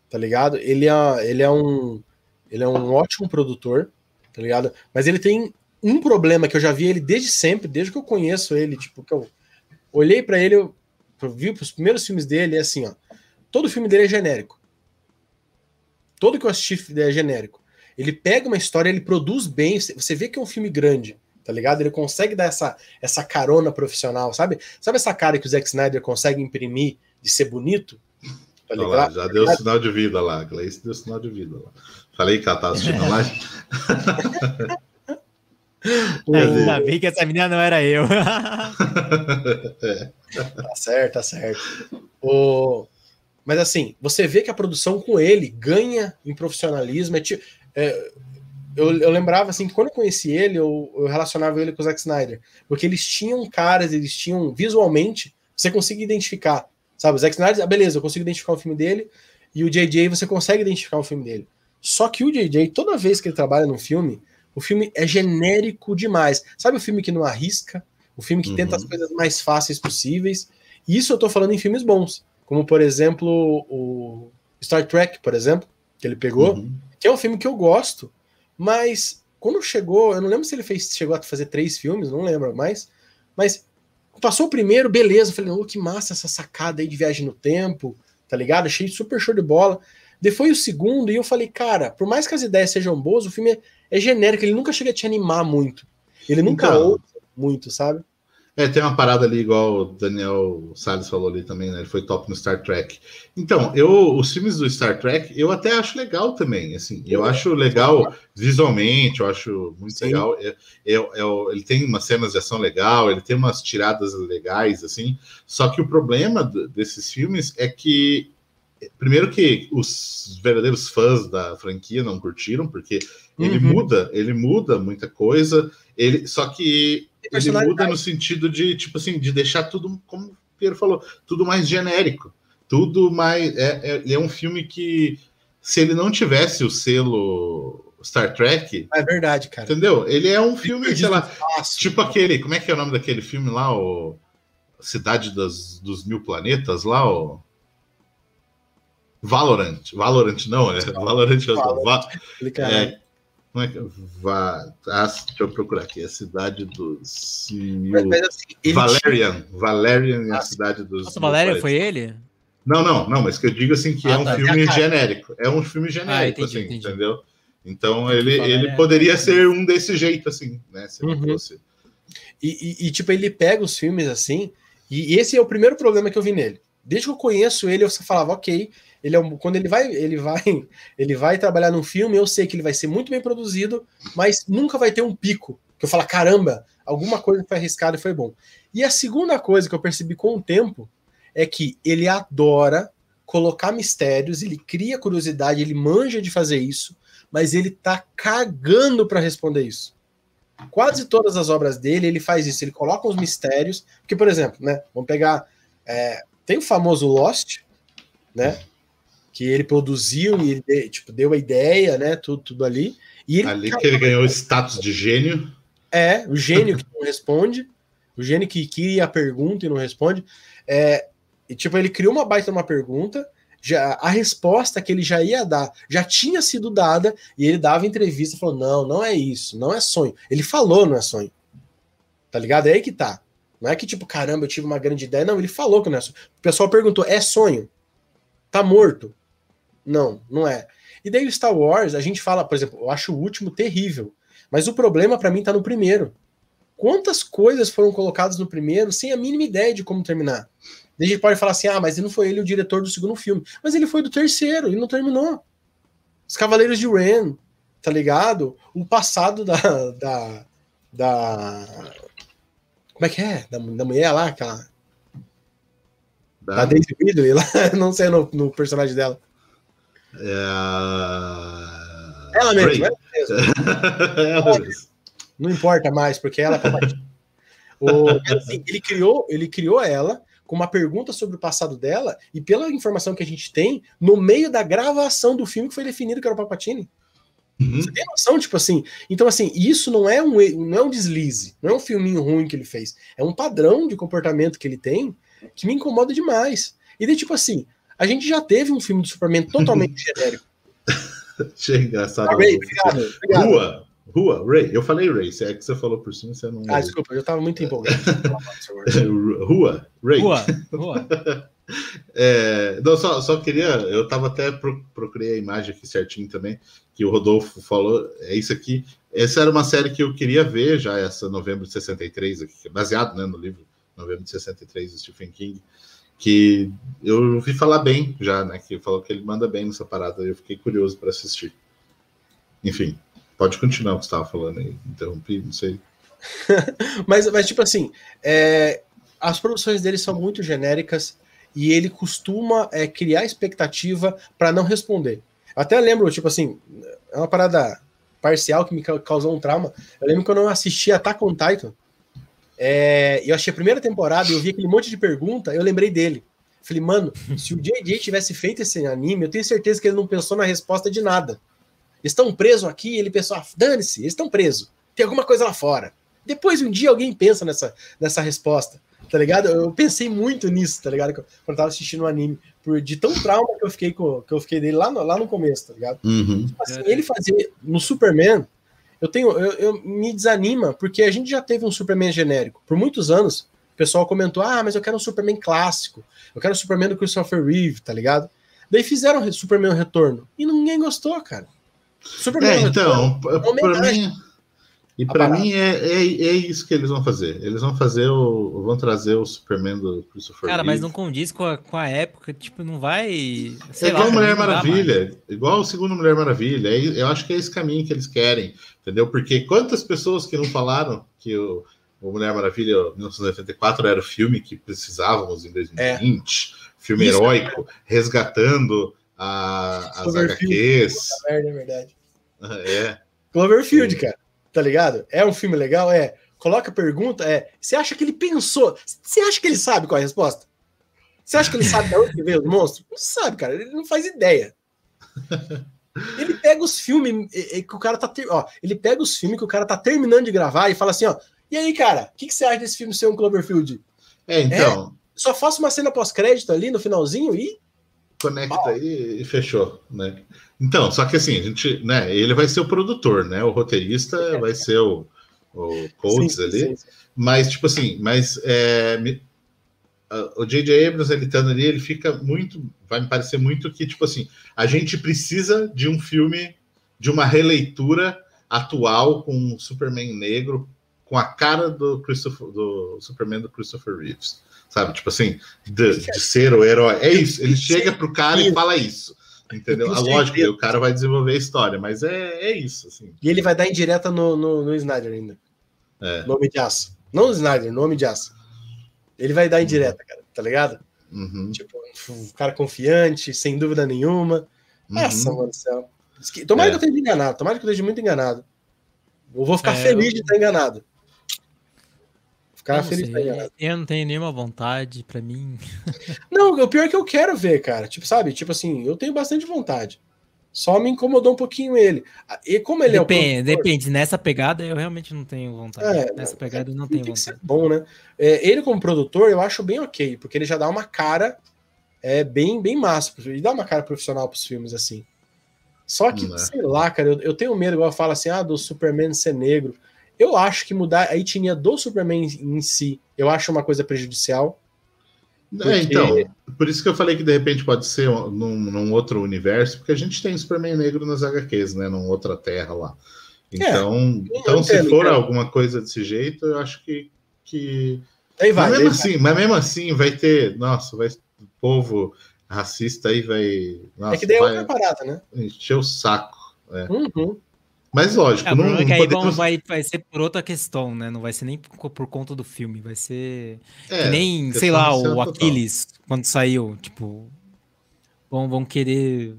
tá ligado? Ele é, ele é um ele é um ótimo produtor, tá ligado? Mas ele tem um problema que eu já vi ele desde sempre, desde que eu conheço ele, tipo, que eu olhei pra ele, eu vi os primeiros filmes dele, é assim, ó. Todo filme dele é genérico. Todo que eu assisti é genérico. Ele pega uma história, ele produz bem, você vê que é um filme grande, tá ligado? Ele consegue dar essa, essa carona profissional, sabe? Sabe essa cara que o Zack Snyder consegue imprimir de ser bonito? Tá Olha lá, ligado? já deu sinal de vida lá. Gleice deu sinal de vida lá. Falei que ela tava assistindo a live. Ainda bem que essa menina não era eu. Tá certo, tá certo. O... Mas assim, você vê que a produção com ele ganha em profissionalismo. É ti- é, eu, eu lembrava assim que quando eu conheci ele, eu, eu relacionava ele com o Zack Snyder. Porque eles tinham caras, eles tinham visualmente, você consegue identificar. Sabe, o Zack Snyder, ah, beleza, eu consigo identificar o filme dele, e o JJ você consegue identificar o filme dele. Só que o JJ, toda vez que ele trabalha num filme, o filme é genérico demais. Sabe o filme que não arrisca? O filme que Uhum. tenta as coisas mais fáceis possíveis. E isso eu tô falando em filmes bons. Como, por exemplo, o Star Trek, por exemplo, que ele pegou, Uhum. que é um filme que eu gosto, mas quando chegou, eu não lembro se ele fez, chegou a fazer três filmes, não lembro mais, mas passou o primeiro, beleza, eu falei, oh, que massa essa sacada aí de viagem no tempo, tá ligado? Achei super show de bola. Depois o segundo, e eu falei, cara, por mais que as ideias sejam boas, o filme é, é genérico, ele nunca chega a te animar muito. Ele nunca Então. ouve muito, sabe? É, tem uma parada ali, igual o Daniel Salles falou ali também, né? Ele foi top no Star Trek. Então, eu, os filmes do Star Trek, eu até acho legal também, assim. Eu acho legal visualmente, eu acho muito Sim. legal. É, é o- ele tem umas cenas de ação legal, ele tem umas tiradas legais, assim. Só que o problema desses filmes é que, primeiro que os verdadeiros fãs da franquia não curtiram, porque ele Uhum. muda, ele muda muita coisa. Ele, só que ele muda no sentido de, tipo assim, de deixar tudo, como o Pedro falou, tudo mais genérico. Tudo mais. É, é, é um filme que, se ele não tivesse o selo Star Trek, É verdade, cara. entendeu? Ele é um filme, sei lá, Fácil. tipo aquele. Como é que é o nome daquele filme lá? O Cidade das, dos Mil Planetas lá, o. Valorant. Valorant, não, é. Valorant é outro. Va- Explica- é, como é que Va, ah, deixa eu procurar aqui. A cidade dos Mas, mil. mas assim, Valerian. Valerian é a Ah, cidade dos. Nossa, planetas. foi ele? Não, não, não, mas que eu digo assim que Ah, é um tá. filme genérico. É um filme genérico, entendi, assim, entendi. entendeu? Então ele, ele poderia ser um desse jeito, assim, né? Se Uhum. fosse. E, e- e, tipo, ele pega os filmes assim, e esse é o primeiro problema que eu vi nele. Desde que eu conheço ele, eu só falava, ok, ele é um- quando ele vai, ele vai, ele vai trabalhar num filme, eu sei que ele vai ser muito bem produzido, mas nunca vai ter um pico. Que eu falo, caramba, alguma coisa foi arriscada e foi bom. E a segunda coisa que eu percebi com o tempo é que ele adora colocar mistérios, ele cria curiosidade, ele manja de fazer isso, mas ele tá cagando para responder isso. Quase todas as obras dele, ele faz isso, ele coloca os mistérios. Porque, por exemplo, né? Vamos pegar. é, tem o famoso Lost, né? Que ele produziu e ele tipo, deu a ideia, né? Tudo, tudo ali. E ele Ali que ele ganhou o status de gênio. é o gênio que não responde, o gênio que cria a pergunta e não responde. É, e, tipo, ele criou uma baita uma pergunta, já, a resposta que ele já ia dar já tinha sido dada, e ele dava entrevista e falou: não, não é isso, não é sonho. Ele falou, não é sonho. Tá ligado? É aí que tá. Não é que, tipo, caramba, eu tive uma grande ideia. Não, ele falou que não é sonho. O pessoal perguntou: é sonho? Tá morto? Não, não é. E daí o Star Wars, a gente fala, por exemplo, eu acho o último terrível. Mas o problema pra mim tá no primeiro. Quantas coisas foram colocadas no primeiro sem a mínima ideia de como terminar? Daí a gente pode falar assim: ah, mas não foi ele o diretor do segundo filme. Mas ele foi do terceiro, ele não terminou. Os Cavaleiros de Ren, tá ligado? O passado da. da. da como é que é? Da, da mulher lá, aquela. Da, Da Daisy Ridley lá, não sei no, no personagem dela. É Ela mesmo, Ray. ela mesmo. Ela mesmo. Não importa mais, porque ela é Palpatine. o, assim, ele, criou, ele criou ela com uma pergunta sobre o passado dela, e pela informação que a gente tem, no meio da gravação do filme que foi definido que era o Palpatine. Uhum. Você tem noção, tipo assim. Então, assim, isso não é um não é um deslize, não é um filminho ruim que ele fez. É um padrão de comportamento que ele tem que me incomoda demais. E daí, tipo assim, a gente já teve um filme de Superman totalmente genérico. Achei engraçado. Ah, Ray, obrigado, obrigado. Rua, Rua, Ray. Eu falei Ray, se é que você falou por cima, você não. Ah, desculpa, eu tava muito empolgado. Rua, Ray. Rua, Rua. É, não, só, só queria. Eu tava até pro, procurei a imagem aqui certinho também, que o Rodolfo falou. É isso aqui. Essa era uma série que eu queria ver já, essa novembro de 63, aqui, baseado né, no livro Novembro de 63 do Stephen King que eu ouvi falar bem já, né? Que falou que ele manda bem nessa parada. Eu fiquei curioso para assistir. Enfim, pode continuar o que você estava falando aí. Interrompi, não sei. mas, mas, tipo assim, é, as produções dele são muito genéricas e ele costuma é, criar expectativa para não responder. Até lembro, tipo assim, é uma parada parcial que me causou um trauma. Eu lembro quando eu assisti Attack on Titan, é, eu achei a primeira temporada e eu vi aquele monte de pergunta, eu lembrei dele. Falei, mano, se o JJ tivesse feito esse anime, eu tenho certeza que ele não pensou na resposta de nada. Eles estão presos aqui, ele pensou, ah, dane-se, eles estão presos. Tem alguma coisa lá fora. Depois, um dia, alguém pensa nessa, nessa resposta, tá ligado? Eu pensei muito nisso, tá ligado? Quando eu tava assistindo o um anime, por, de tão trauma que eu fiquei, com, que eu fiquei dele lá no, lá no começo, tá ligado? Uhum. Tipo assim, ele fazer no Superman, eu tenho, eu, eu, me desanima, porque a gente já teve um Superman genérico. Por muitos anos, o pessoal comentou: ah, mas eu quero um Superman clássico, eu quero o Superman do Christopher Reeve, tá ligado? Daí fizeram o Superman Retorno. E ninguém gostou, cara. Superman é, então, para mim. E para mim é, é, é, isso que eles vão fazer. Eles vão fazer o. vão trazer o Superman do Christopher Cara, mas não condiz com a, com a época, tipo, não vai. é igual lá, Mulher Maravilha, igual o segundo Mulher Maravilha. É, eu acho que é esse caminho que eles querem, entendeu? Porque quantas pessoas que não falaram que o, o Mulher Maravilha 1984 era o filme que precisávamos em 2020, é. filme isso heróico, resgatando a, as HQs. É verdade. É. Cloverfield, cara tá ligado? É um filme legal? É. Coloca a pergunta, é. Você acha que ele pensou? Você acha que ele sabe qual é a resposta? Você acha que ele sabe de onde veio o monstro? Não sabe, cara. Ele não faz ideia. Ele pega os filmes que o cara tá. Ter... Ó, ele pega os filmes que o cara tá terminando de gravar e fala assim, ó. E aí, cara, o que, que, você acha desse filme ser um Cloverfield? É, então. É, só faço uma cena pós-crédito ali no finalzinho e. Conecta aí e fechou, né? Então, só que assim, a gente, né, ele vai ser o produtor, né? O roteirista é. vai ser o, o Coates sim, ali. Sim, sim. Mas, tipo assim, mas é, me, o J.J. Abrams, ele estando ali, ele fica muito. Vai me parecer muito que, tipo assim, a gente precisa de um filme, de uma releitura atual com um Superman negro, com a cara do, Christopher, do Superman do Christopher Reeves. Sabe? Tipo assim, de, de ser o herói. É isso. Ele chega pro cara e fala isso. Entendeu? A lógica, o cara vai desenvolver a história, mas é, é isso. Assim. E ele vai dar indireta no, no, no Snyder ainda. É. Nome de aço. Não o Snyder, nome de aço. Ele vai dar indireta, cara, tá ligado? Uhum. Tipo, um cara confiante, sem dúvida nenhuma. Uhum. Nossa, mano do céu. Tomara é. que eu esteja enganado, tomara que eu esteja muito enganado. Eu vou ficar é, feliz eu... de estar enganado. Ficar feliz sei. estar enganado. Eu não tenho nenhuma vontade, para mim. não, o pior é que eu quero ver, cara. Tipo, sabe? Tipo assim, eu tenho bastante vontade. Só me incomodou um pouquinho ele. E como ele depende, é o produtor, Depende, nessa pegada eu realmente não tenho vontade. É, nessa pegada eu não tenho tem vontade. bom, né? É, ele como produtor eu acho bem ok, porque ele já dá uma cara é, bem, bem massa. Ele dá uma cara profissional pros filmes assim. Só que, é. sei lá, cara, eu, eu tenho medo, igual eu falo assim, ah, do Superman ser negro. Eu acho que mudar a etnia do Superman em si, eu acho uma coisa prejudicial. É, então, por isso que eu falei que de repente pode ser num, num, outro universo, porque a gente tem Superman negro nas HQs, né? Numa outra terra lá. Então, é, então se for alguma coisa desse jeito, eu acho que. que... Aí vai, mas, mesmo assim, vai. mas mesmo assim, vai ter. Nossa, vai, o povo racista aí vai. Nossa, é que daí é outra parada, né? Encher o saco. É. Uhum. Mas lógico, é, não, não que aí podemos... vai, vai ser por outra questão, né? Não vai ser nem por, por conta do filme, vai ser é, nem, sei lá, o Aquiles, quando saiu, tipo, vão, vão querer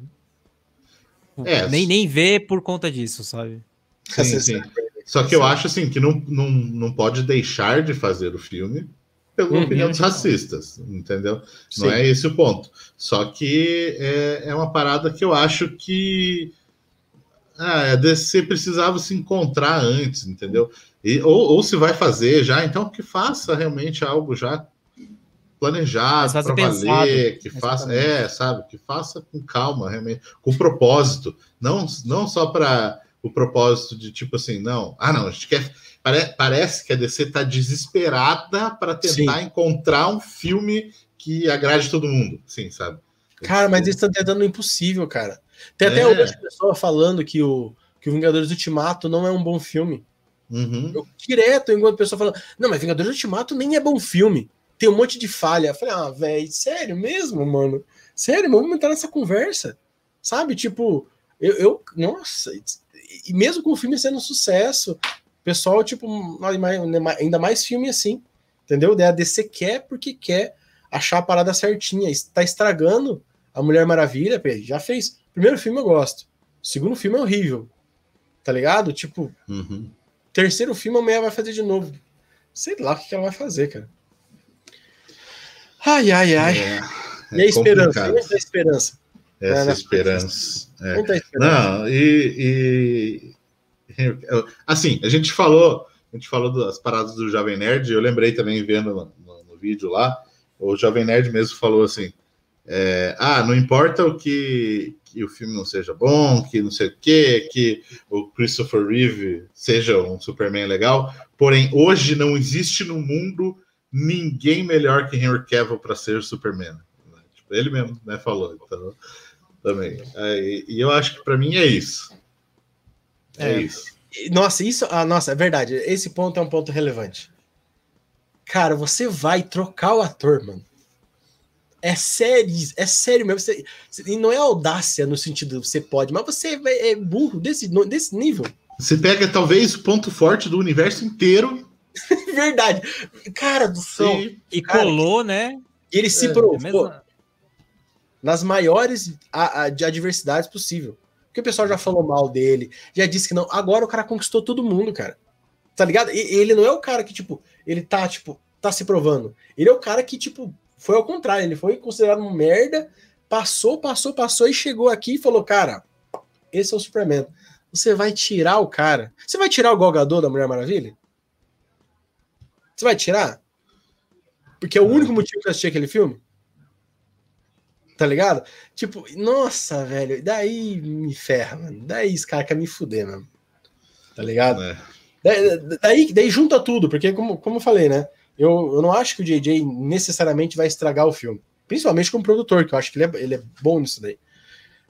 é, nem, nem ver por conta disso, sabe? Sim, sim. Só que eu acho assim que não, não, não pode deixar de fazer o filme pela Uhum. opinião dos racistas, entendeu? Sim. Não é esse o ponto. Só que é, é uma parada que eu acho que ah, a DC precisava se encontrar antes, entendeu? E, ou, ou se vai fazer já, então que faça realmente algo já planejado para valer, que faça, Exatamente. é, sabe, que faça com calma, realmente, com propósito, não, não só para o propósito de tipo assim, não, ah não, a gente quer pare- parece que a DC tá desesperada para tentar encontrar um filme que agrade todo mundo, sim, sabe? Cara, mas eles estão tentando o impossível, cara. Tem até É. algumas pessoas falando que o, que o Vingadores Ultimato não é um bom filme. Uhum. Eu direto enquanto pessoa falando, não, mas Vingadores Ultimato nem é bom filme. Tem um monte de falha. Eu falei, ah, velho, sério mesmo, mano? Sério, vamos entrar nessa conversa. Sabe? Tipo, eu, eu- nossa, e mesmo com o filme sendo um sucesso, o pessoal, tipo, ainda mais filme assim, entendeu? Daí A DC quer porque quer achar a parada certinha. Está estragando a Mulher Maravilha, já fez. Primeiro filme eu gosto. Segundo filme é horrível. Tá ligado? Tipo, Uhum. terceiro filme a mulher vai fazer de novo. Sei lá o que que ela vai fazer, cara. Ai, ai, ai. É, e a esperança? complicado. Onde tá a esperança? Essa É, esperança. É. Onde tá a esperança? Não, e, e- assim, a gente falou, a gente falou das paradas do Jovem Nerd, eu lembrei também vendo no, no- no vídeo lá, o Jovem Nerd mesmo falou assim: é, ah, não importa o que, que o filme não seja bom, que não sei o quê, que o Christopher Reeve seja um Superman legal, porém hoje não existe no mundo ninguém melhor que Henry Cavill para ser o Superman. Tipo, ele mesmo né, falou. Então, também. É, e eu acho que para mim é isso. É, É. isso. Nossa, isso. Ah, nossa, é verdade. Esse ponto é um ponto relevante. Cara, você vai trocar o ator, mano. É sério, é sério mesmo. Você, você- e não é audácia no sentido de você pode, mas você é é burro desse, desse nível. Você pega talvez o ponto forte do universo inteiro Verdade. Cara do céu. e E Cara, colou, né? E ele se É, provou mesmo- nas maiores a- a- de adversidades possível. Porque o pessoal já falou mal dele, já disse que não. Agora o cara conquistou todo mundo, cara. Tá ligado? E ele não é o cara que, tipo, ele tá, tipo, tá se provando. Ele é o cara que, tipo, foi ao contrário. Ele foi considerado um merda, passou, passou, passou e chegou aqui e falou, cara, esse é o Superman. Você vai tirar o cara. Você vai tirar o Golgador da Mulher Maravilha? Você vai tirar? Porque é o único motivo que eu assisti aquele filme? Tá ligado? Tipo, nossa, velho, daí me ferra, mano. Daí esse cara quer me fuder, mano. Tá ligado? né? Daí, daí, daí junta tudo, porque como, como eu falei, né? Eu, eu não acho que o JJ necessariamente vai estragar o filme. Principalmente como produtor, que eu acho que ele é, ele é bom nisso daí.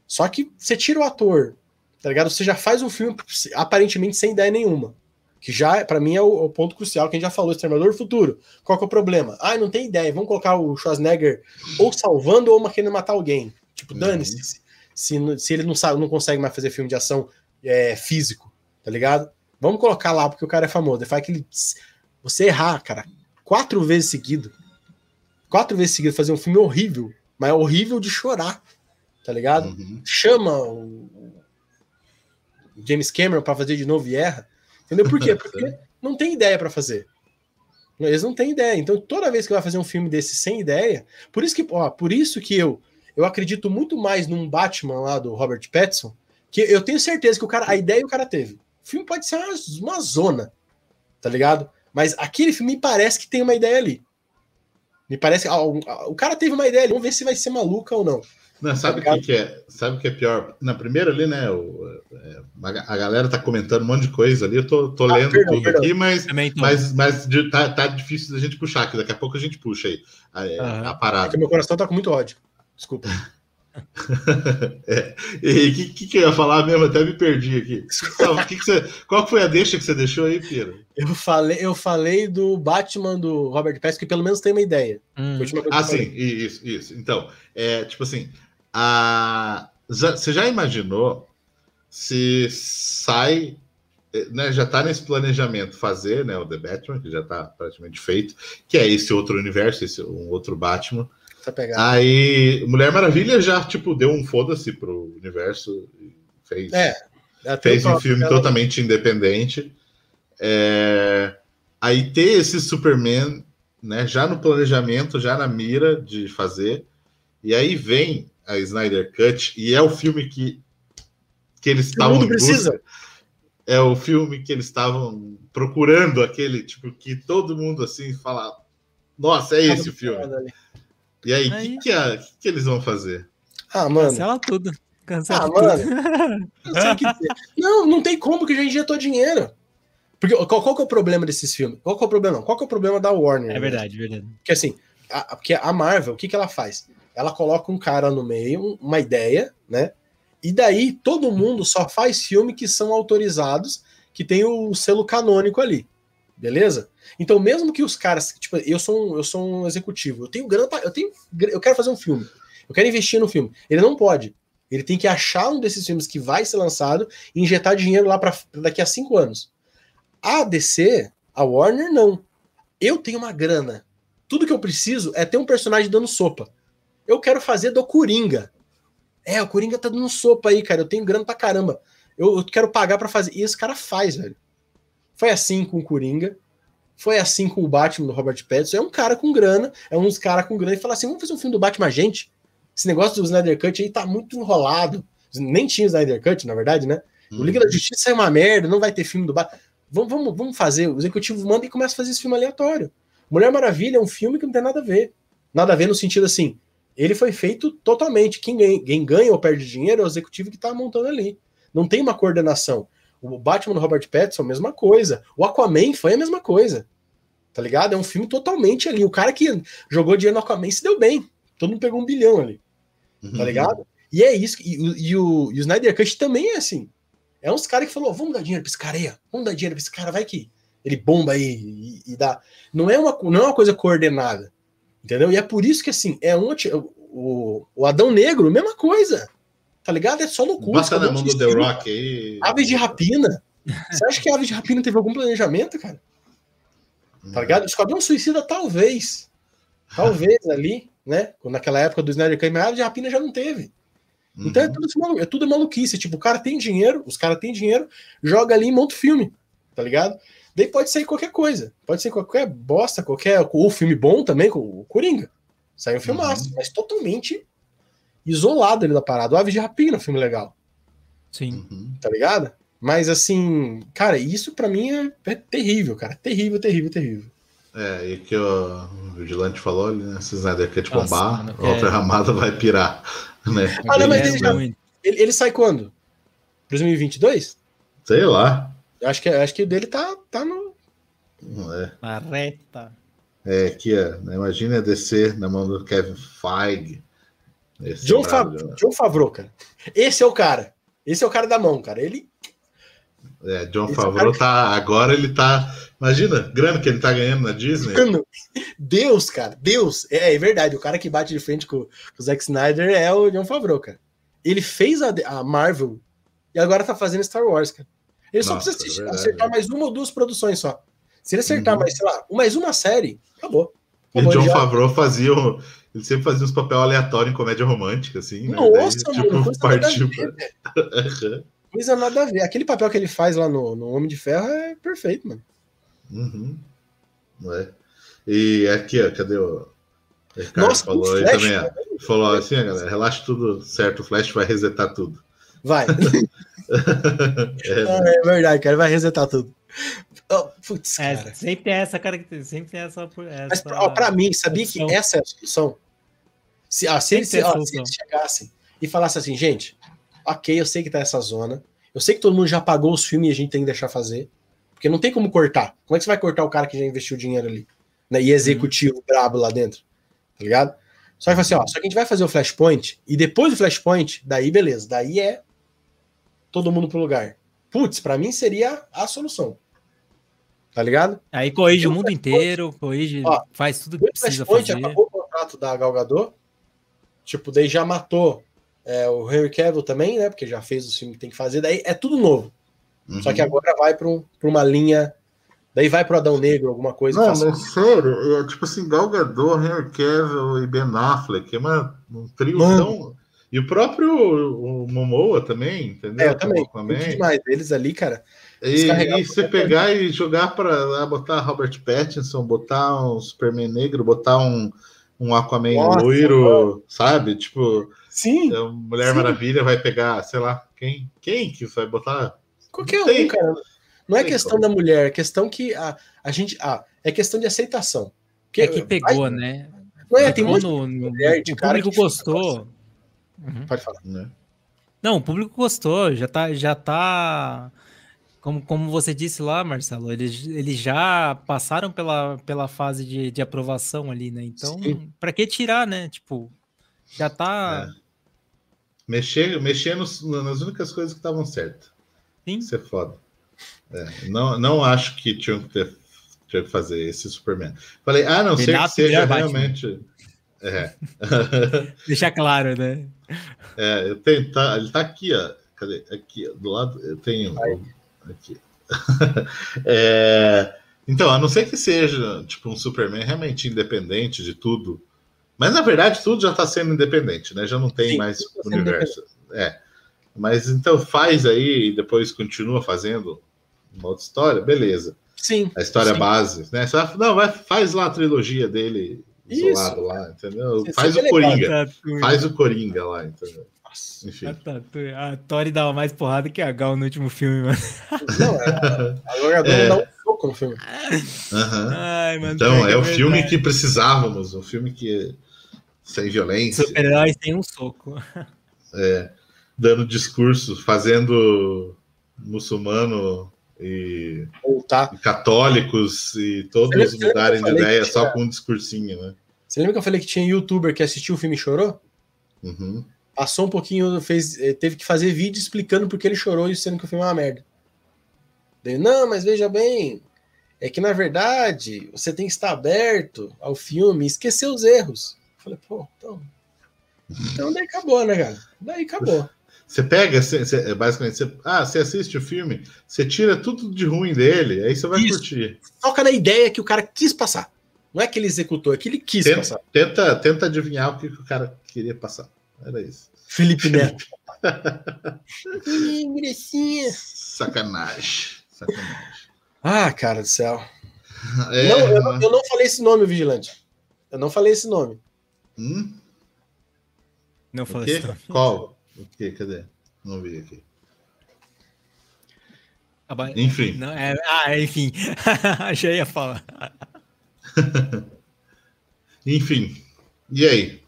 Só que você tira o ator, tá ligado? Você já faz um filme aparentemente sem ideia nenhuma. Que já, pra mim, é o, o ponto crucial que a gente já falou, Exterminador do Futuro. Qual que é o problema? Ah, não tem ideia, vamos colocar o Schwarzenegger ou salvando ou querendo matar alguém. Tipo, Uhum. dane-se. Se, se, se ele não sabe, não consegue mais fazer filme de ação é, físico, tá ligado? Vamos colocar lá, porque o cara é famoso. Ele faz aquele. Você errar, cara, quatro vezes seguido. Quatro vezes seguido, fazer um filme horrível, mas é horrível de chorar, tá ligado? Uhum. Chama o James Cameron pra fazer de novo e erra. Entendeu? Por quê? Porque não tem ideia pra fazer. Eles não têm ideia. Então, toda vez que vai fazer um filme desse sem ideia, por isso que, ó, por isso que eu eu acredito muito mais num Batman lá do Robert Pattinson, que eu tenho certeza que o cara, a ideia o cara teve. O filme pode ser uma, uma zona, tá ligado? Mas aquele filme me parece que tem uma ideia ali. Me parece que ah, o, o cara teve uma ideia ali. Vamos ver se vai ser maluca ou não. Não, sabe o que, que é? Sabe o que é pior? Na primeira ali, né? O, é, a galera tá comentando um monte de coisa ali. Eu tô, tô Ah, lendo perdão, tudo perdão. aqui, mas, mas, mas de- tá, tá difícil da gente puxar, que daqui a pouco a gente puxa aí a, Aham. a parada. Porque meu coração tá com muito ódio. Desculpa. É. E o que, que, que eu ia falar mesmo? Até me perdi aqui. Então, que que você, qual foi a deixa que você deixou aí, Pira? Eu falei, eu falei do Batman do Robert Pattinson, que pelo menos tem uma ideia. Hum. Ah, sim, isso, isso. Então, é tipo assim, a... você já imaginou se sai, eh, né, já tá nesse planejamento fazer, né, o The Batman, que já tá praticamente feito, que é esse outro universo, esse um outro Batman. Essa pegada. Aí, Mulher Maravilha já, tipo, deu um foda-se pro universo, e fez, É, fez um filme dela- totalmente independente. É... Aí ter esse Superman, né, já no planejamento, já na mira de fazer, e aí vem a Snyder Cut, e é o filme que, que eles estavam. precisa. É o filme que eles estavam procurando, aquele tipo que todo mundo assim fala: Nossa, é esse o filme. E aí, o que, que, é, que, que eles vão fazer? Ah, mano. Cancela tudo. Cancela ah, tudo. mano. não, não, não tem como que já injetou dinheiro. Porque qual, qual que é o problema desses filmes? Qual que é o problema? Qual que é o problema da Warner? É verdade, né? verdade. Porque assim, a, porque a Marvel, o que, que ela faz? Ela coloca um cara no meio, uma ideia, né? E daí todo mundo só faz filme que são autorizados, que tem o selo canônico ali. Beleza? Então, mesmo que os caras, tipo, eu sou um, eu sou um executivo, eu tenho grana, eu tenho, eu quero fazer um filme. Eu quero investir no filme. Ele não pode. Ele tem que achar um desses filmes que vai ser lançado e injetar dinheiro lá para daqui a cinco anos. A DC, a Warner, não. Eu tenho uma grana. Tudo que eu preciso é ter um personagem dando sopa. Eu quero fazer do Coringa. É, o Coringa tá dando sopa aí, cara. Eu tenho grana pra caramba. Eu, eu quero pagar para fazer. E esse cara faz, velho. Foi assim com o Coringa. Foi assim com o Batman do Robert Pattinson. É um cara com grana, é uns cara com grana e fala assim: vamos fazer um filme do Batman, gente. Esse negócio do Snyder Cut aí tá muito enrolado. Nem tinha Snyder Cut, na verdade, né? Uhum. O Liga da Justiça é uma merda, não vai ter filme do Batman. Vamos, vamos, vamos fazer. O executivo manda e começa a fazer esse filme aleatório. Mulher Maravilha é um filme que não tem nada a ver. Nada a ver no sentido assim. Ele foi feito totalmente. Quem ganha, quem ganha ou perde dinheiro é o executivo que tá montando ali. Não tem uma coordenação. O Batman do Robert Pattinson, a mesma coisa. O Aquaman foi a mesma coisa. Tá ligado? É um filme totalmente ali. O cara que jogou dinheiro no Aquaman se deu bem. Todo mundo pegou um bilhão ali. Tá uhum. Tá ligado? E é isso. E, e, e, o, e o Snyder Cut também é assim. É uns caras que falou: vamos dar dinheiro pra esse cara aí. Vamos dar dinheiro pra esse cara, vai que ele bomba aí e, e, dá. Não é, uma, não é uma coisa coordenada. Entendeu? E é por isso que assim, é um. O, o Adão Negro, mesma coisa. Tá ligado? É só loucura. Bota na mão do The Rock aí. Aves de rapina. Você acha que a Aves de rapina teve algum planejamento, cara? Tá ligado? Esquadrão Suicida, talvez. Talvez ali, né? Naquela época do Snyder Cut, mas de rapina já não teve. Então é uhum. tudo, é tudo maluquice. Tipo, o cara tem dinheiro, os caras têm dinheiro, joga ali e monta o filme. Tá ligado? Daí pode sair qualquer coisa. Pode ser qualquer bosta, qualquer. Ou filme bom também, com o Coringa. Saiu um filmaço, uhum. mas totalmente isolado ali da parada. O Aves de Rapina, filme legal. Sim. Uhum. Tá ligado? Mas assim, cara, isso para mim é, é, terrível, cara. Terrível, terrível, terrível. É, e que o Vigilante falou ali, né? Se Snyder quer te bombar, Nossa, outra é... ramada vai pirar. Né? Ah, não, mas ele, já, ele, ele, sai quando? 2022? Sei lá. Eu acho que, acho que o dele tá, tá no. É. Na reta. É, aqui, ó, né? imagina descer na mão do Kevin Feige. John, Fa John Favreau, cara. Esse é o cara. Esse é o cara da mão, cara. Ele. É, John Favreau tá. Agora ele tá. Imagina, grana que ele tá ganhando na Disney. Mano, Deus, cara, Deus. É, é, verdade. O cara que bate de frente com, com o Zack Snyder é o John Favreau, cara. Ele fez a, a Marvel e agora tá fazendo Star Wars, cara. Ele Nossa, só precisa é acertar mais uma ou duas produções só. Se ele acertar uhum. mais, sei lá, mais uma série, acabou. acabou e John já... Favreau fazia. Ele sempre fazia uns papel aleatório em comédia romântica, assim. Né? Nossa, Daí, mano, tipo, partiu. coisa nada a ver. Aquele papel que ele faz lá no, no Homem de Ferro é perfeito, mano. Uhum. É. E aqui, ó, cadê o. o Ricardo Nossa, falou aí também, ó, falou assim, galera, relaxa tudo certo, o Flash vai resetar tudo. Vai. é, é, verdade, cara, vai resetar tudo. Oh, putz, é, sempre tem essa característica, sempre tem essa. essa Mas pra, ó, pra mim, sabia que essa é a solução? Se, ó, se, eles, se, ó, se eles chegassem e falassem assim, gente, ok, eu sei que tá essa zona, eu sei que todo mundo já pagou os filmes e a gente tem que deixar fazer, porque não tem como cortar. Como é que você vai cortar o cara que já investiu dinheiro ali? Né, e executivo uhum. brabo lá dentro, tá ligado? Só que assim, ó, só que a gente vai fazer o flashpoint e depois do flashpoint, daí beleza, daí é todo mundo pro lugar. Putz, para mim seria a solução. Tá ligado? Aí corrige o mundo inteiro, corrige, ó, faz tudo que precisa fazer. acabou o contrato da Galgador, tipo, daí já matou é, o Henry Cavill também, né? Porque já fez o filme que tem que fazer, daí é tudo novo. Uhum. Só que agora vai para um, uma linha. Daí vai pro Adão Negro, alguma coisa. Não, mas sério, é, tipo assim, Galgador, Henry Cavill e Ben Affleck, é uma, um trio Mano. tão E o próprio o Momoa também, entendeu? É, eu também. demais deles ali, cara. E, e você pegar e jogar para botar Robert Pattinson, botar um Superman negro, botar um, um Aquaman Nossa, loiro, mano. sabe? Tipo, sim, Mulher sim. Maravilha vai pegar, sei lá, quem, quem que vai botar? Qualquer um, cara. Não é questão como. da mulher, é questão que a, a gente. Ah, é questão de aceitação. Que, é que pegou, vai, né? Não é, tem muito mulher de o público gostou. Uhum. Pode falar. Né? Não, o público gostou, já tá, já tá. Como, como você disse lá, Marcelo, eles, eles já passaram pela, pela fase de, de aprovação ali, né? Então, para que tirar, né? Tipo, já tá. É. Mexer, mexer nos, nas únicas coisas que estavam certas. Sim. Isso é foda. É, não, não acho que tinham que ter tinha que fazer esse Superman. Falei, ah, não sei que seja realmente. É. Deixar claro, né? É, eu tenho, tá, ele tá aqui, ó. Cadê? Aqui, do lado, eu tenho. Aqui. é, então, a não ser que seja tipo um Superman realmente independente de tudo. Mas na verdade tudo já está sendo independente, né? Já não tem Sim, mais tá universo. É. Mas então faz aí e depois continua fazendo uma outra história, beleza. Sim. A história sim. base, né? Você vai, não, vai, faz lá a trilogia dele isolado Isso. lá, entendeu? Isso faz o Coringa. Faz o Coringa lá, entendeu? Nossa, Enfim. A, a Tori dava mais porrada que a Gal no último filme, mano. Não, é, a jogadora é. dá um soco no filme. Uhum. Ai, mano, então, é, é o filme que precisávamos, um filme que sem violência. Super-heróis tem um soco. É, dando discurso, fazendo muçulmano e, Voltar. e católicos e todos mudarem de ideia só com um discursinho, né? Você lembra que eu falei que tinha youtuber que assistiu o filme e chorou? Uhum. Passou um pouquinho, fez, eh, teve que fazer vídeo explicando porque ele chorou e sendo que o filme é uma merda. Daí, não, mas veja bem, é que na verdade você tem que estar aberto ao filme e esquecer os erros. Eu falei, pô, então. Então daí acabou, né, cara? Daí acabou. Você pega, você, você, basicamente, você, ah, você assiste o filme, você tira tudo de ruim dele, aí você vai Isso. curtir. Toca na ideia que o cara quis passar. Não é que ele executou, é que ele quis tenta, passar. Tenta, tenta adivinhar o que o cara queria passar. Era isso. Felipe Neto. Sacanagem. Sacanagem. Ah, cara do céu. É, não, eu, mas... eu, não falei esse nome, Vigilante. Eu não falei esse nome. Hum? Não falei esse nome. Qual? O que? Cadê? Não vi aqui. Ah, enfim. Não, é, ah, enfim. Já ia falar. enfim. E aí?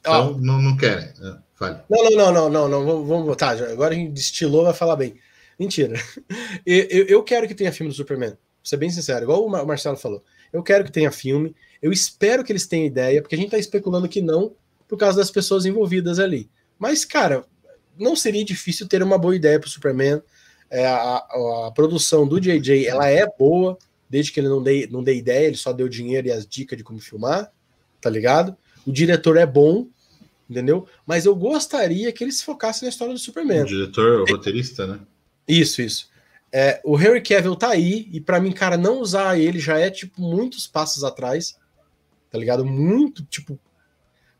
Então, oh. não, não querem. É, fale. Não, não, não, não, não, não. Vamos botar. Tá, agora a gente destilou, vai falar bem. Mentira. Eu, eu quero que tenha filme do Superman. Vou ser bem sincero, igual o Marcelo falou. Eu quero que tenha filme. Eu espero que eles tenham ideia, porque a gente tá especulando que não, por causa das pessoas envolvidas ali. Mas, cara, não seria difícil ter uma boa ideia para o Superman. É, a, a, produção do JJ ela é boa, desde que ele não dê, não dê ideia, ele só deu dinheiro e as dicas de como filmar, tá ligado? O diretor é bom, entendeu? Mas eu gostaria que eles focassem na história do Superman. O diretor, o roteirista, né? Isso, isso. É, o Harry Cavill tá aí, e para mim, cara, não usar ele já é, tipo, muitos passos atrás, tá ligado? Muito, tipo,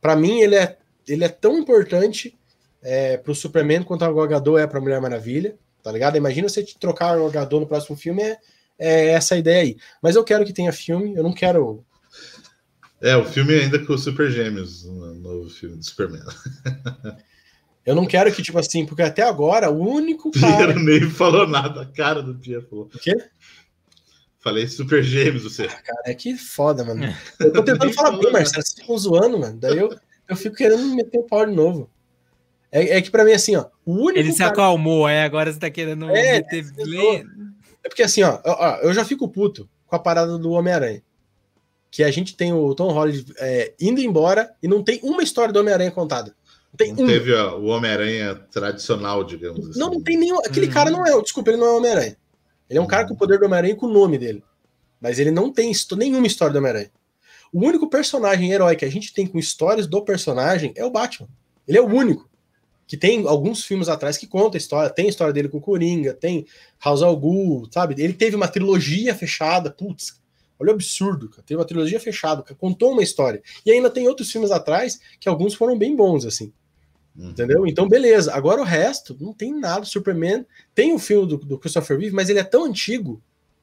para mim ele é ele é tão importante é, pro Superman quanto o Gal é pra Mulher Maravilha, tá ligado? Imagina você trocar o Gal no próximo filme, é, é essa a ideia aí. Mas eu quero que tenha filme, eu não quero... É, o filme ainda com o Super Gêmeos, o novo filme do Superman. Eu não quero que, tipo assim, porque até agora o único cara. Piero nem falou nada, a cara do Piero falou. O quê? Falei Super Gêmeos, você. Ah, cara, é que foda, mano. Eu tô tentando falar bem, Marcelo. Vocês ficam zoando, mano. Daí eu, eu fico querendo meter o pau de novo. É, é que para mim, assim, ó, o único. Ele se cara... acalmou, aí agora você tá querendo é, meter. É porque, assim, ó, ó, eu já fico puto com a parada do Homem-Aranha. Que a gente tem o Tom Holland é, indo embora e não tem uma história do Homem-Aranha contada. Não tem não um. Teve ó, o Homem-Aranha tradicional, digamos assim. Não, não tem nenhum. Aquele uhum. cara não é. Desculpa, ele não é Homem-Aranha. Ele é um uhum. cara com o poder do Homem-Aranha com o nome dele. Mas ele não tem nenhuma história do Homem-Aranha. O único personagem herói que a gente tem com histórias do personagem é o Batman. Ele é o único. Que tem alguns filmes atrás que conta a história. Tem a história dele com o Coringa, tem House al Ghul, sabe? Ele teve uma trilogia fechada. Putz, olha o absurdo, cara. Teve uma trilogia fechada, cara. contou uma história. E ainda tem outros filmes atrás que alguns foram bem bons, assim. Uhum. Entendeu? Então, beleza. Agora o resto, não tem nada. Superman tem o um filme do, do Christopher Reeve, mas ele é tão antigo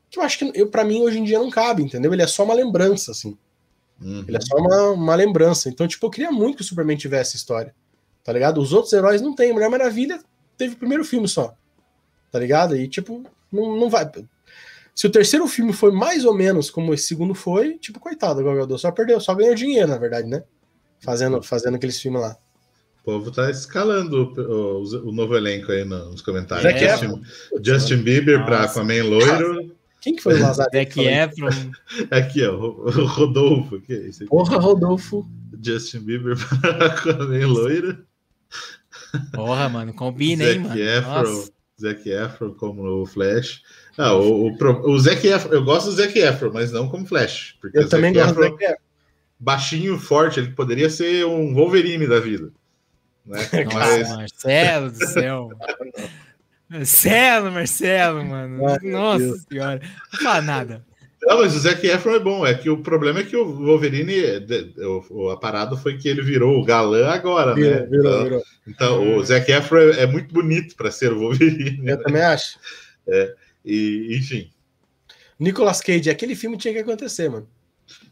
que eu acho que eu, pra mim hoje em dia não cabe, entendeu? Ele é só uma lembrança, assim. Uhum. Ele é só uma, uma lembrança. Então, tipo, eu queria muito que o Superman tivesse história. Tá ligado? Os outros heróis não tem. Mulher Maravilha teve o primeiro filme só. Tá ligado? E, tipo, não, não vai. Se o terceiro filme foi mais ou menos como esse segundo foi, tipo, coitado, o Gal só perdeu, só ganhou dinheiro, na verdade, né? Fazendo, fazendo aqueles filmes lá. O povo tá escalando o, o, o novo elenco aí nos comentários. É Justin, Justin Bieber Nossa. pra Aquaman loiro. Quem que foi o Lazar? Zac Efron. Aqui, ó, o Rodolfo. Que é esse Porra, Rodolfo. Justin Bieber pra Aquaman loiro. Porra, mano, combina, hein, mano. Efron, Zac Efron como o Flash. Ah, o, o, o Zac Efron, eu gosto do Zac Efron, mas não como Flash. Porque eu também gosto do Zac Efron. Baixinho, forte, ele poderia ser um Wolverine da vida. Né? Nossa, Mas... Marcelo do céu. Marcelo, Marcelo, mano. Ai, Nossa senhora. Não fala nada. Não, mas o Zac Efron é bom. É que o problema é que o Wolverine, o, a parada foi que ele virou o galã agora, virou, né? Virou, então, virou. então o Zac Efron é, é muito bonito para ser o Wolverine. Eu né? também acho. É, e, enfim. Nicolas Cage, aquele filme tinha que acontecer, mano.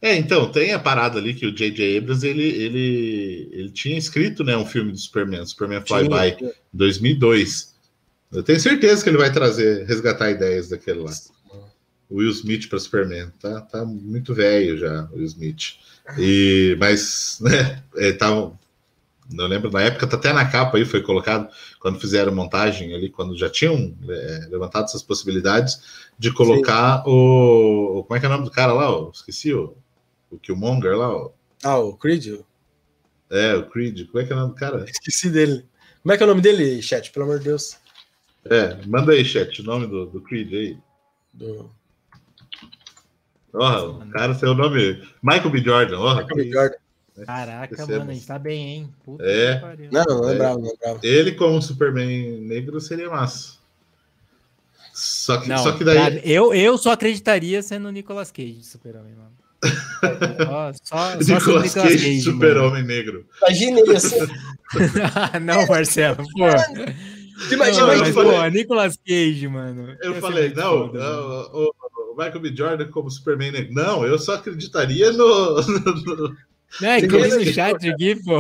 É, então, tem a parada ali que o J.J. Abrams, ele, ele, ele tinha escrito, né, um filme do Superman, Superman Flyby, em 2002. Eu tenho certeza que ele vai trazer, resgatar ideias daquele lá. O Will Smith para Superman, tá, tá muito velho já, o Will Smith. E, mas, né, ele tava, eu lembro na época, tá até na capa aí, foi colocado, quando fizeram montagem ali, quando já tinham é, levantado essas possibilidades, de colocar Sim. o. Como é que é o nome do cara lá? Ó? Esqueci o, o Killmonger lá. Ó. Ah, o Creed? É, o Creed. Como é que é o nome do cara? Esqueci dele. Como é que é o nome dele, chat? Pelo amor de Deus. É, manda aí, chat, o nome do, do Creed aí. Do. Oh, o cara, seu nome. Michael B. Jordan. Oh, Michael B. Jordan. Caraca, mano, a gente tá bem, hein? Puta é. Não, não lembrava, não lembrava. Ele, como Superman negro, seria massa. Só que, não, só que daí. eu, eu só acreditaria sendo o Nicolas Cage de Super-Homem, mano. só, só, Nicolas, só Cage, Cage Super-Homem negro. Imagina isso. não, Marcelo, pô. Imagina, não, mas, falei, pô, Nicolas Cage, mano. Eu falei, não, o, o, Michael B. Jordan como Superman negro. Não, eu só acreditaria no. no... Não, é que eu vi no chat aqui, pô.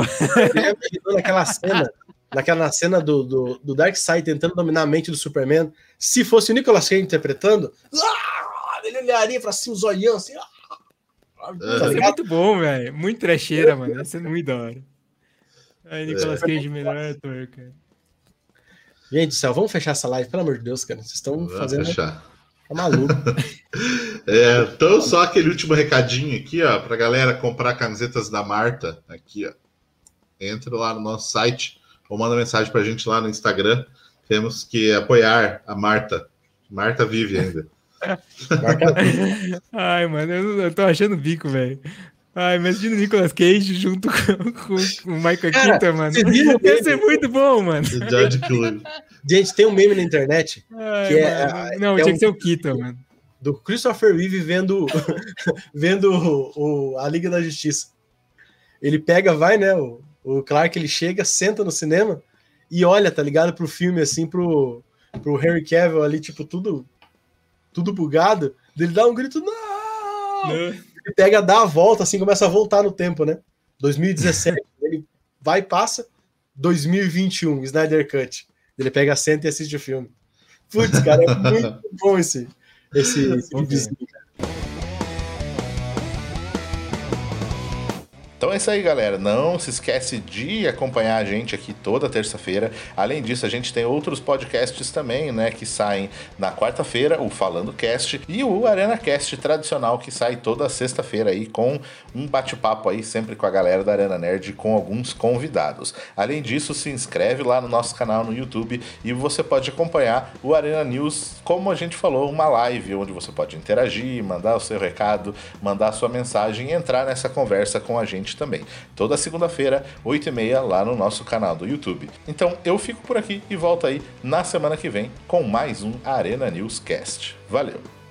Naquela cena naquela cena do, do, do Darkseid tentando dominar a mente do Superman, se fosse o Nicolas Cage interpretando, ah, ele olharia pra cima, os olhão assim. Ah, tá é muito bom, velho. Muito trecheira, mano. Ia ser muito da hora. Aí, Nicolas é. Cage, melhor ator, cara. Gente do céu, vamos fechar essa live, pelo amor de Deus, cara. Vocês estão fazendo. Fechar. Tá maluco. é, então, só aquele último recadinho aqui, ó, pra galera comprar camisetas da Marta. Aqui, ó. Entra lá no nosso site ou manda mensagem para a gente lá no Instagram. Temos que apoiar a Marta. Marta vive ainda. Ai, mano, eu, eu tô achando bico, velho. Ai, imagina o Nicolas Cage junto com, com, o Michael Keaton, mano. Ia ser muito bom, mano. George Clooney. Gente, tem um meme na internet Ai, que é. Não, tinha é um, que ser o Keaton, mano. Do Christopher Reeve vendo, vendo o, o, a Liga da Justiça. Ele pega, vai, né? O, o Clark ele chega, senta no cinema e olha, tá ligado, pro filme assim, pro, pro Henry Cavill ali, tipo, tudo tudo bugado. Ele dá um grito, não! É. Ele pega, dá a volta, assim, começa a voltar no tempo, né? 2017, ele vai e passa. 2021, Snyder Cut. Ele pega, senta e assiste o filme. Putz, cara, é muito bom esse, esse, esse videozinho, cara. Então é isso aí, galera. Não se esquece de acompanhar a gente aqui toda terça-feira. Além disso, a gente tem outros podcasts também, né, que saem na quarta-feira, o Falando Cast e o Arena Cast tradicional que sai toda sexta-feira aí com um bate-papo aí sempre com a galera da Arena Nerd com alguns convidados. Além disso, se inscreve lá no nosso canal no YouTube e você pode acompanhar o Arena News, como a gente falou, uma live onde você pode interagir, mandar o seu recado, mandar a sua mensagem e entrar nessa conversa com a gente também. Toda segunda-feira, 8h30, lá no nosso canal do YouTube. Então eu fico por aqui e volto aí na semana que vem com mais um Arena News Cast. Valeu!